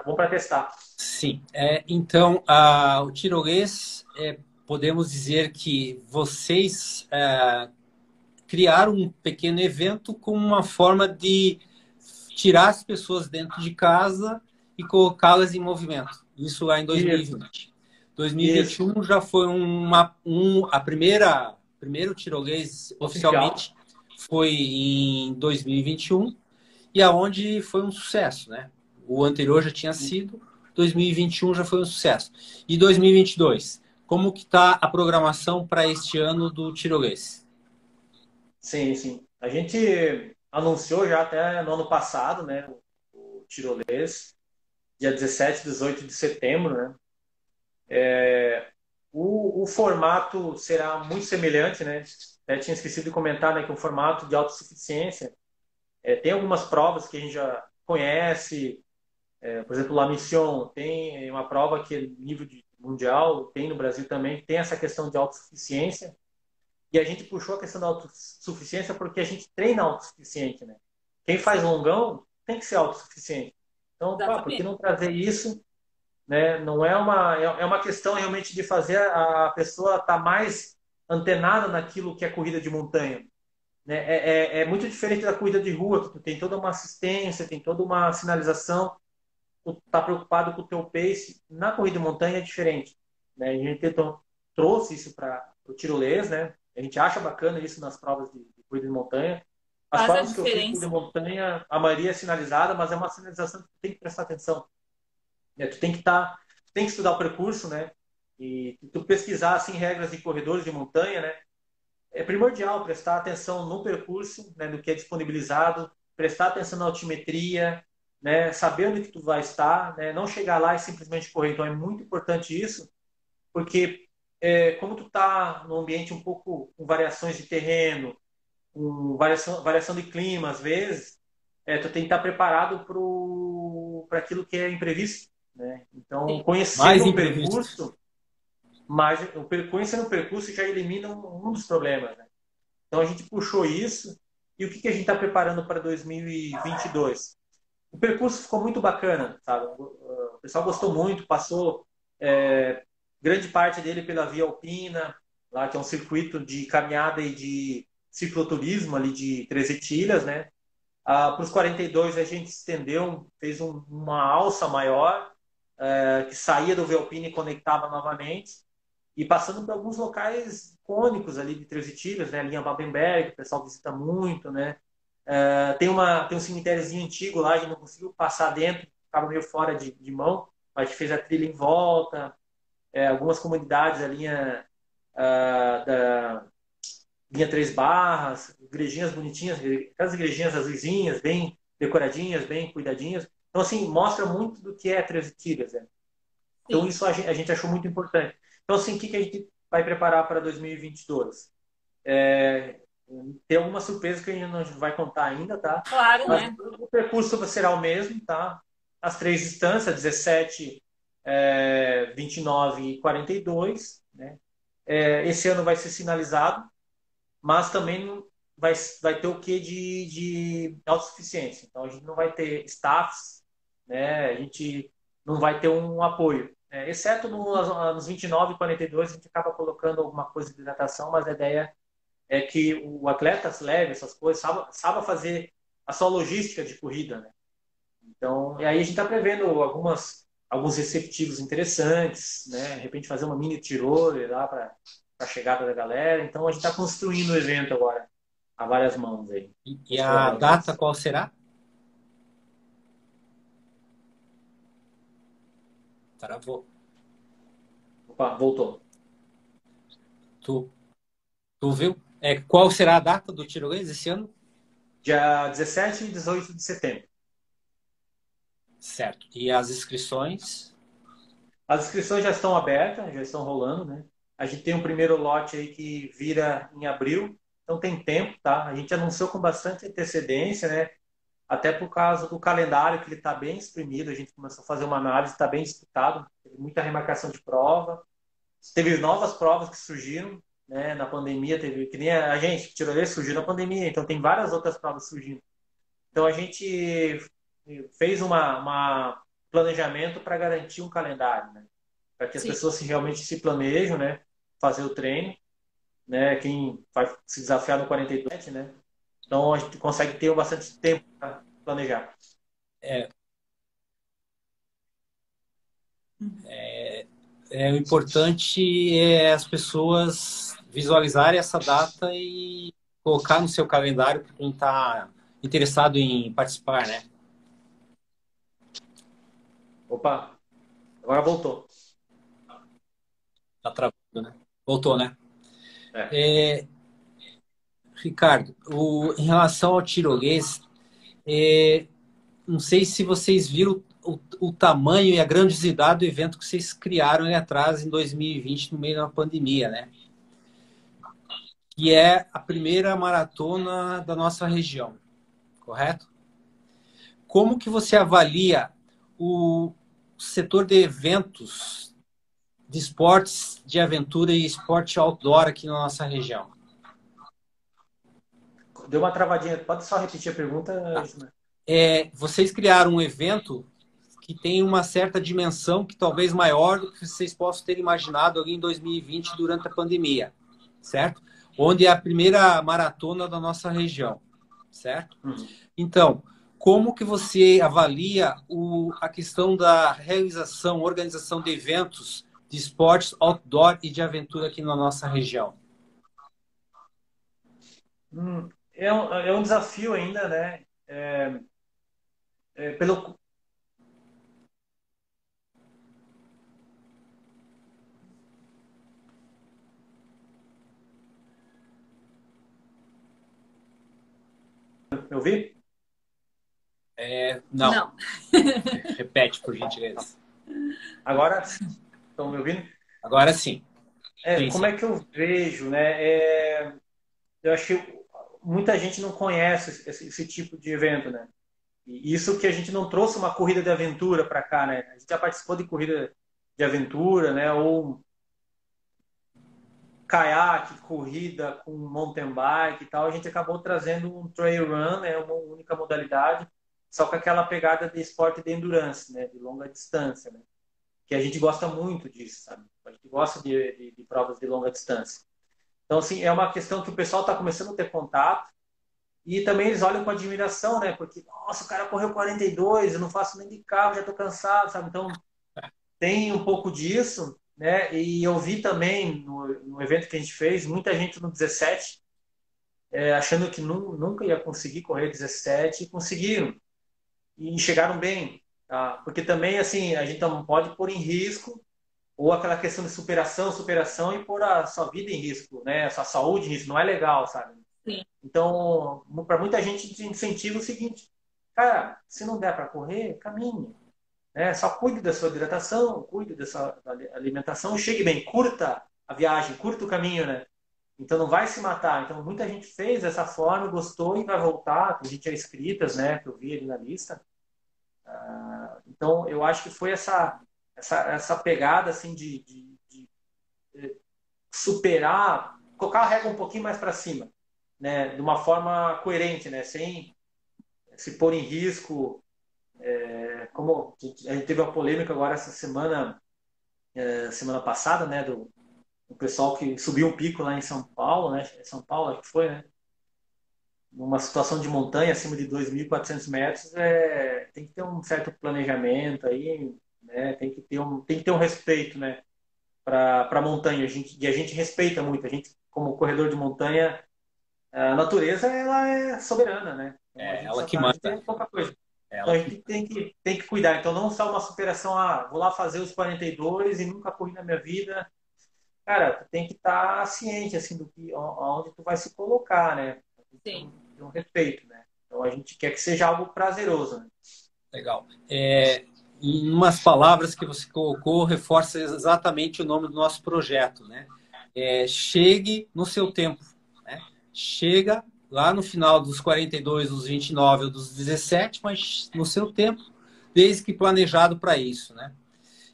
S2: Bom para testar.
S1: Sim, é, então a, o tiroguês, é, podemos dizer que vocês é, criaram um pequeno evento como uma forma de tirar as pessoas dentro de casa e colocá-las em movimento. Isso lá em 2020. Isso. 2021 Isso. já foi uma um, a primeira primeiro tirolês oficialmente foi em 2021 e aonde foi um sucesso, né? O anterior já tinha sido, 2021 já foi um sucesso. E 2022, como que está a programação para este ano do tirolês?
S2: Sim, sim. A gente anunciou já até no ano passado, né, o tirolês dia 17 18 de setembro, né? É, o, o, formato será muito semelhante, né? Até tinha esquecido de comentar né, que o formato de autossuficiência é, tem algumas provas que a gente já conhece, é, por exemplo, La Mission tem uma prova que é nível de mundial, tem no Brasil também, tem essa questão de autossuficiência. E a gente puxou a questão da autossuficiência porque a gente treina autossuficiente, né? Quem faz longão tem que ser autossuficiente. Então, pá, por que não trazer isso? Né? Não é uma, é, é uma questão realmente de fazer a pessoa estar tá mais antenada naquilo que é corrida de montanha. Né? É, é, é, muito diferente da corrida de rua, que tem toda uma assistência, tem toda uma sinalização, tá preocupado com o teu pace. Na corrida de montanha é diferente. Né? A gente tentou, trouxe isso para o tirolês, né? A gente acha bacana isso nas provas de, de corrida de montanha. As Faz provas que eu fiz de montanha, a maioria é sinalizada, mas é uma sinalização que tu tem que prestar atenção. Né? Tu tem que estar, tá, tem que estudar o percurso, né? E tu pesquisar assim regras de corredores de montanha, né? É primordial prestar atenção no percurso, né, no que é disponibilizado, prestar atenção na altimetria, né, saber onde que tu vai estar, né, não chegar lá e simplesmente correr. Então é muito importante isso, porque é, como tu tá num ambiente um pouco com variações de terreno, com variação, variação de clima às vezes, é, tu tem que estar preparado para aquilo que é imprevisto. Né? Então, conhecer o percurso, mas o conhecendo o percurso já elimina um, um dos problemas. Né? Então, a gente puxou isso. E o que, que a gente está preparando para 2022? O percurso ficou muito bacana, sabe? O pessoal gostou muito, passou é, grande parte dele pela Via Alpina, lá que é um circuito de caminhada e de cicloturismo ali de Três Etilhas, né? Ah, para os 42 a gente estendeu, fez um, uma alça maior é, que saía do Velpine e conectava novamente e passando por alguns locais icônicos ali de Três Etilhas, né? A linha Babenberg, o pessoal visita muito, né? É, tem, uma, tem um cemitériozinho antigo lá, a gente não conseguiu passar dentro, ficava meio fora de, de mão, mas a gente fez a trilha em volta, é, algumas comunidades, a linha uh, da linha Três Barras, igrejinhas bonitinhas, aquelas igrejinhas azulzinhas, bem decoradinhas, bem cuidadinhas. Então, assim, mostra muito do que é Três Tilhas. Né? Então, Sim. isso a gente, a gente, achou muito importante. Então, assim, o que, que a gente vai preparar para 2022? É, tem alguma surpresa que a gente não vai contar ainda, tá?
S3: Claro, Mas né?
S2: O percurso será o mesmo, tá? As três distâncias, 17, é, 29 e 42. Né? É, esse ano vai ser sinalizado, mas também vai, vai ter o que de, de autossuficiência. Então a gente não vai ter staffs, né? a gente não vai ter um apoio. É, exceto no, nos 29 e 42, a gente acaba colocando alguma coisa de hidratação, mas a ideia é que o atleta leve essas coisas, saiba, saiba fazer a sua logística de corrida. Né? Então, e aí a gente está prevendo algumas alguns receptivos interessantes, né? De repente fazer uma mini tirole lá para a chegada da galera. Então a gente está construindo o evento agora a várias mãos aí.
S1: E, e a data qual será? Travou.
S2: Opa, voltou.
S1: Tu, tu viu? É, qual será a data do tirolês esse ano?
S2: Dia 17 e 18 de setembro.
S1: Certo. E as inscrições?
S2: As inscrições já estão abertas, já estão rolando, né? A gente tem um primeiro lote aí que vira em abril, então tem tempo, tá? A gente anunciou com bastante antecedência, né? Até por causa do calendário que ele está bem exprimido, a gente começou a fazer uma análise, está bem disputado, teve muita remarcação de prova, teve novas provas que surgiram, né? Na pandemia teve que nem a gente, tirou surgiu na pandemia, então tem várias outras provas surgindo. Então a gente fez uma, uma planejamento para garantir um calendário, né? Para que as Sim. pessoas se, realmente se planejam, né? Fazer o treino, né? Quem vai se desafiar no 42, né? Então a gente consegue ter bastante tempo para planejar.
S1: É, é, é, o importante é as pessoas visualizarem essa data e colocar no seu calendário para quem está interessado em participar, né?
S2: Opa, agora voltou.
S1: Tá travando, né? Voltou, né? É. É, Ricardo, o, em relação ao tirolês, é, não sei se vocês viram o, o, tamanho e a grandiosidade do evento que vocês criaram aí atrás em 2020, no meio da pandemia, né? Que é a primeira maratona da nossa região, correto? Como que você avalia o, setor de eventos, de esportes de aventura e esporte outdoor aqui na nossa região?
S2: deu uma travadinha. Pode só repetir a pergunta,
S1: tá. É, vocês criaram um evento que tem uma certa dimensão que talvez maior do que vocês possam ter imaginado ali em 2020 durante a pandemia, certo? Onde é a primeira maratona da nossa região, certo? Uhum. Então, como que você avalia o, a questão da realização, organização de eventos de esportes outdoor e de aventura aqui na nossa região?
S2: Hum, é, um, é um desafio ainda, né? É, é, pelo, Me ouvi?
S1: É, não. não. Repete, por gentileza.
S2: Agora, estão me ouvindo?
S1: Agora sim.
S2: É, sim, como sim. é que eu vejo, né? É, eu acho que muita gente não conhece esse, esse, tipo de evento, né? E isso que a gente não trouxe uma corrida de aventura para cá, né? A gente já participou de corrida de aventura, né? Ou caiaque, corrida com mountain bike e tal, a gente acabou trazendo um trail run, né, uma única modalidade, só com aquela pegada de esporte de endurance, né, de longa distância, né, que a gente gosta muito disso, sabe? A gente gosta de, de, de provas de longa distância. Então, assim, é uma questão que o pessoal está começando a ter contato e também eles olham com admiração, né? Porque, nossa, o cara correu 42, eu não faço nem de carro, já estou cansado, sabe? Então, tem um pouco disso né? E eu vi também no, no evento que a gente fez, muita gente no 17 é, achando que nu, nunca ia conseguir correr 17 e conseguiram. E chegaram bem. Tá? Porque também, assim, a gente não pode pôr em risco ou aquela questão de superação, superação e pôr a sua vida em risco, né? A sua saúde em risco. Não é legal, sabe? Sim. Então, para muita gente, incentiva o seguinte: cara, se não der para correr, caminhe. Né? Só cuide da sua hidratação, cuide da sua alimentação, chegue bem, curta a viagem, curta o caminho, né? Então não vai se matar. Então muita gente fez dessa forma, gostou e vai voltar. Tem gente inscritas, né? Que eu vi ali na lista. Ah, então eu acho que foi essa essa, essa pegada assim de, de, de, de superar, colocar a régua um pouquinho mais para cima, né? De uma forma coerente, né? Sem se pôr em risco é, como a gente teve uma polêmica agora essa semana, é, semana passada, né, do, do, pessoal que subiu um pico lá em São Paulo, né, São Paulo acho que foi, né, numa situação de montanha acima de 2.400 metros, é, tem que ter um certo planejamento aí, né, tem que ter um, tem que ter um respeito, né, para a montanha. A gente, e a gente respeita muito. A gente, como corredor de montanha, a natureza ela é soberana, né?
S1: Então, é, ela que manda.
S2: Pouca coisa. Então a gente tem que, tem que cuidar. Então não só uma superação, ah, vou lá fazer os 42 e nunca corri na minha vida. Cara, tu tem que estar tá ciente assim do que aonde tu vai se colocar, né?
S3: Sim.
S2: Ter um respeito, né? Então a gente quer que seja algo prazeroso. Né?
S1: Legal. É, em umas palavras que você colocou, reforça exatamente o nome do nosso projeto, né? É, chegue no seu tempo. Né? Chega lá no final dos 42, dos 29 ou dos 17, mas no seu tempo, desde que planejado para isso, né?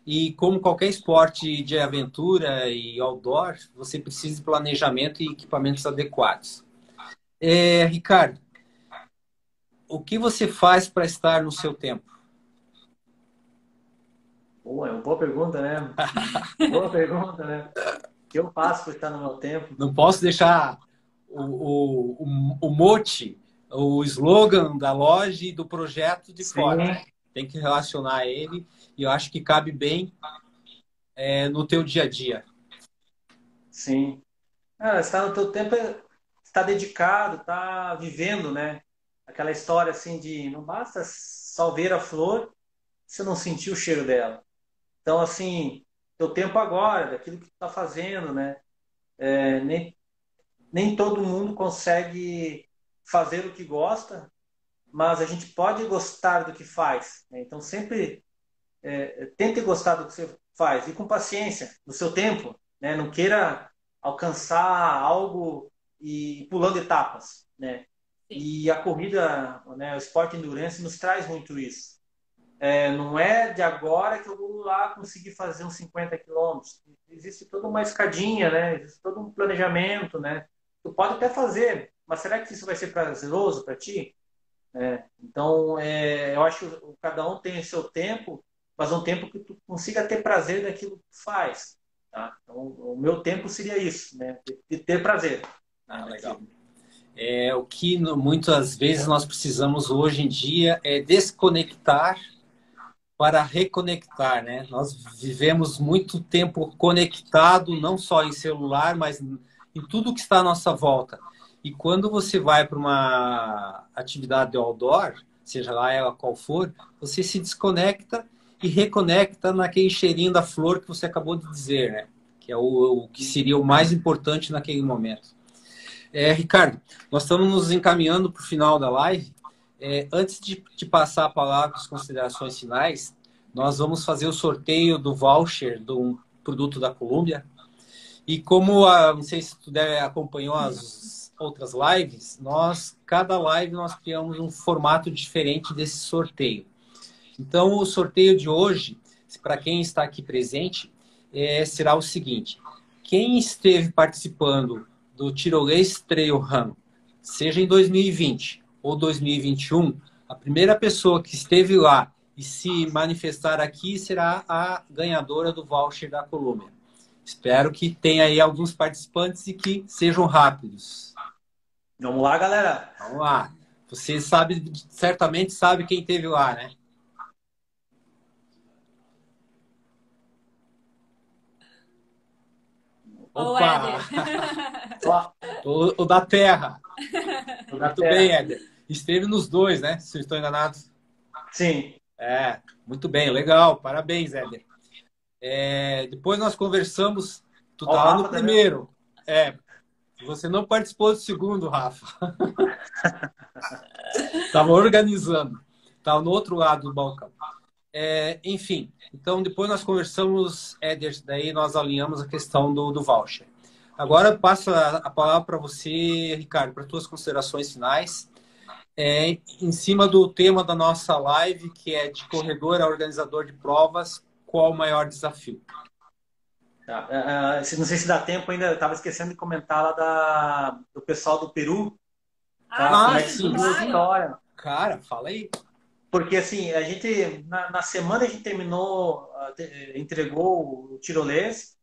S1: E como qualquer esporte de aventura e outdoor, você precisa de planejamento e equipamentos adequados. É, Ricardo, o que você faz para estar no seu tempo?
S2: Boa, é uma boa pergunta, né? boa pergunta, né? O que eu faço para estar no meu tempo?
S1: Não posso deixar o, o, o mote, o slogan da loja e do projeto de Sim. fora. Tem que relacionar ele e eu acho que cabe bem é, no teu dia a dia.
S2: Sim. Ah, está no teu tempo, está dedicado, está vivendo, né? Aquela história assim de não basta só ver a flor se não sentir o cheiro dela. Então, assim, teu tempo agora, daquilo que tu está fazendo, né? É, nem nem todo mundo consegue fazer o que gosta, mas a gente pode gostar do que faz. Né? Então, sempre é, tente gostar do que você faz e com paciência, no seu tempo. Né? Não queira alcançar algo e pulando etapas. Né? E a corrida, né, o esporte endurance nos traz muito isso. É, não é de agora que eu vou lá conseguir fazer uns 50 quilômetros. Existe toda uma escadinha, né? Existe todo um planejamento, né? Tu pode até fazer, mas será que isso vai ser prazeroso para ti? É, então, é, eu acho que cada um tem seu tempo, mas um tempo que tu consiga ter prazer daquilo que tu faz. Tá? Então, o meu tempo seria isso, né? De ter prazer.
S1: Ah, legal. É, o que muitas vezes nós precisamos hoje em dia é desconectar para reconectar, né? Nós vivemos muito tempo conectado, não só em celular, mas em tudo que está à nossa volta. E quando você vai para uma atividade outdoor, seja lá ela qual for, você se desconecta e reconecta naquele cheirinho da flor que você acabou de dizer, né? Que é o, o que seria o mais importante naquele momento. É, Ricardo, nós estamos nos encaminhando para o final da live. É, antes de, de passar a palavra para as considerações finais, nós vamos fazer o sorteio do voucher do produto da Colômbia. E como, a, não sei se tu acompanhou as outras lives, nós, cada live, nós criamos um formato diferente desse sorteio. Então, o sorteio de hoje, para quem está aqui presente, é, será o seguinte. Quem esteve participando do Tirolês Trail Run, seja em 2020 ou 2021, a primeira pessoa que esteve lá e se manifestar aqui será a ganhadora do voucher da Colômbia. Espero que tenha aí alguns participantes e que sejam rápidos.
S2: Vamos lá, galera.
S1: Vamos lá. Você sabe, certamente sabe quem teve lá, né? Opa! o, o, da Terra. O da muito terra. bem, Éder. Esteve nos dois, né? Se eu estou enganado.
S2: Sim.
S1: É, muito bem, legal. Parabéns, Éder. É, depois nós conversamos. Tu tá lá no primeiro. Também. É. Você não participou do segundo, Rafa. Tava organizando. Tava no outro lado do balcão. É, enfim, então depois nós conversamos, Éder, daí nós alinhamos a questão do, do voucher. Agora passo a, a palavra para você, Ricardo, para tuas considerações finais. É, em cima do tema da nossa live, que é de corredor a organizador de provas, qual o maior desafio?
S2: Tá. Uh, não sei se dá tempo ainda, estava esquecendo de comentar lá da, do pessoal do Peru.
S1: Tá? Ah, é sim. História. Cara, fala aí.
S2: Porque assim, a gente, na, na semana a gente terminou, uh, entregou o tirolês,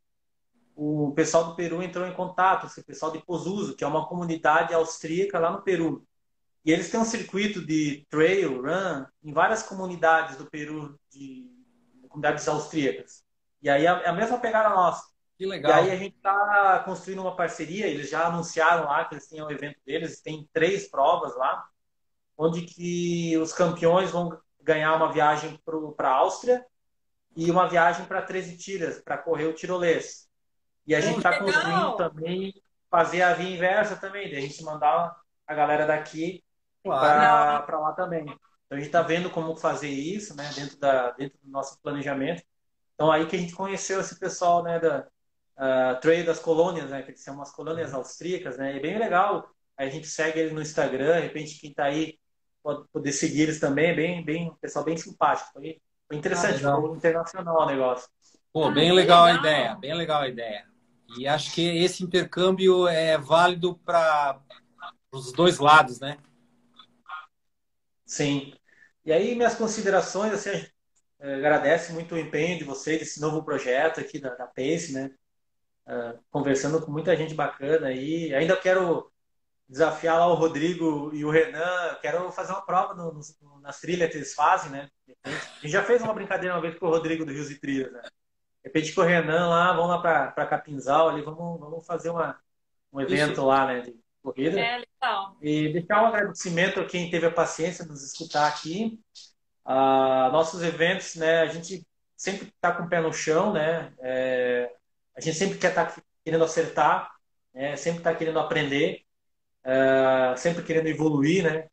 S2: o pessoal do Peru entrou em contato, o pessoal de Pozuzo, que é uma comunidade austríaca lá no Peru. E eles têm um circuito de trail run em várias comunidades do Peru, de comunidades austríacas. E aí é a mesma pegada nossa.
S1: Que legal.
S2: E aí a gente está construindo uma parceria, eles já anunciaram lá que eles têm o evento deles, tem três provas lá, onde que os campeões vão ganhar uma viagem para a Áustria e uma viagem para 13 tiras, para correr o tirolês. E a gente está construindo também fazer a via inversa também, de a gente mandar a galera daqui claro. para lá também. Então a gente está vendo como fazer isso, né, dentro, da, dentro do nosso planejamento. Então aí que a gente conheceu esse pessoal, né, da uh, Trail das Colônias, né, que são umas colônias austríacas, né, é bem legal. Aí a gente segue eles no Instagram, de repente quem está aí pode poder seguir eles também, bem, bem, pessoal bem simpático. Foi, foi interessante, ah, foi internacional o negócio.
S1: Pô, ah, bem legal, legal a ideia, bem legal a ideia. E acho que esse intercâmbio é válido para os dois lados, né?
S2: Sim. E aí, minhas considerações, assim, é, agradece muito o empenho de vocês, desse novo projeto aqui da, da Pace, né? Uh, conversando com muita gente bacana aí. Ainda quero desafiar lá o Rodrigo e o Renan. Quero fazer uma prova no, no, nas trilhas que eles fazem, né? A gente já fez uma brincadeira uma vez com o Rodrigo do Rios e Trilhas, né? De repente com o Renan lá, vamos lá para Capinzal ali, vamos, vamos fazer uma, um evento Isso. lá, né? De, corrida. É, legal. E deixar um agradecimento a quem teve a paciência de nos escutar aqui. Uh, nossos eventos, né, a gente sempre está com o pé no chão, né? É, a gente sempre quer estar tá querendo acertar, né, sempre está querendo aprender, uh, sempre querendo evoluir, né?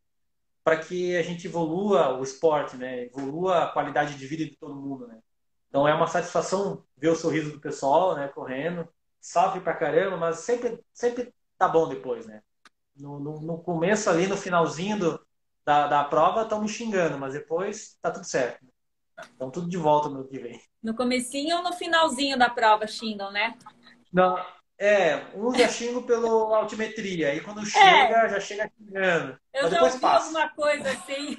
S2: Para que a gente evolua o esporte, né? Evolua a qualidade de vida de todo mundo, né? Então é uma satisfação ver o sorriso do pessoal, né? Correndo, salve pra caramba, mas sempre, sempre tá bom depois, né? No, no, no começo ali, no finalzinho do, da, da prova, estão me xingando, mas depois tá tudo certo. Então tudo de volta no que vem.
S3: No comecinho ou no finalzinho da prova xingam, né?
S2: Não, É, um já xingo pelo altimetria, aí quando chega, é. já chega xingando.
S3: Eu já ouvi passa. alguma coisa assim.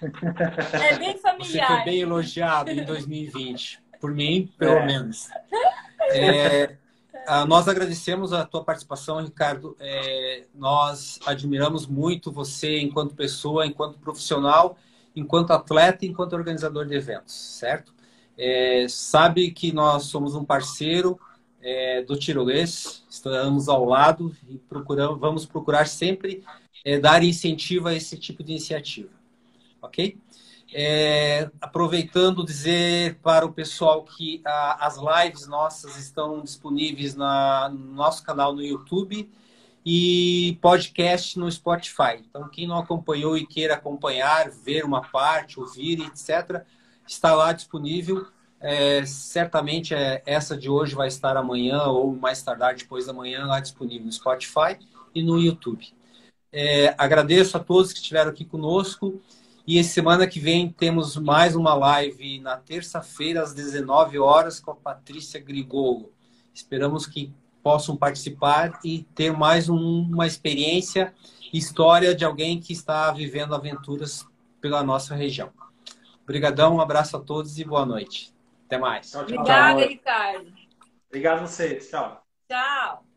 S3: é bem familiar.
S1: Você foi bem elogiado em 2020, por mim, pelo é. menos. É, nós agradecemos a tua participação, Ricardo. É, nós admiramos muito você enquanto pessoa, enquanto profissional, enquanto atleta, enquanto organizador de eventos, certo? É, sabe que nós somos um parceiro é, do tirolês, estamos ao lado e procuramos, vamos procurar sempre é, dar incentivo a esse tipo de iniciativa, ok? É, aproveitando dizer para o pessoal que a, as lives nossas estão disponíveis na, no nosso canal no YouTube e podcast no Spotify. Então, quem não acompanhou e queira acompanhar, ver uma parte, ouvir, etc., está lá disponível. É, certamente é, essa de hoje vai estar amanhã ou mais tardar depois da manhã lá disponível no Spotify e no YouTube. É, agradeço a todos que estiveram aqui conosco e semana que vem temos mais uma live na terça-feira às 19 horas com a Patrícia Grigolo. Esperamos que possam participar e ter mais um, uma experiência, história de alguém que está vivendo aventuras pela nossa região. Obrigadão, um abraço a todos e boa noite. Até mais.
S3: Tchau, tchau. Obrigada, Ricardo.
S2: Obrigado a vocês. Tchau.
S3: Tchau.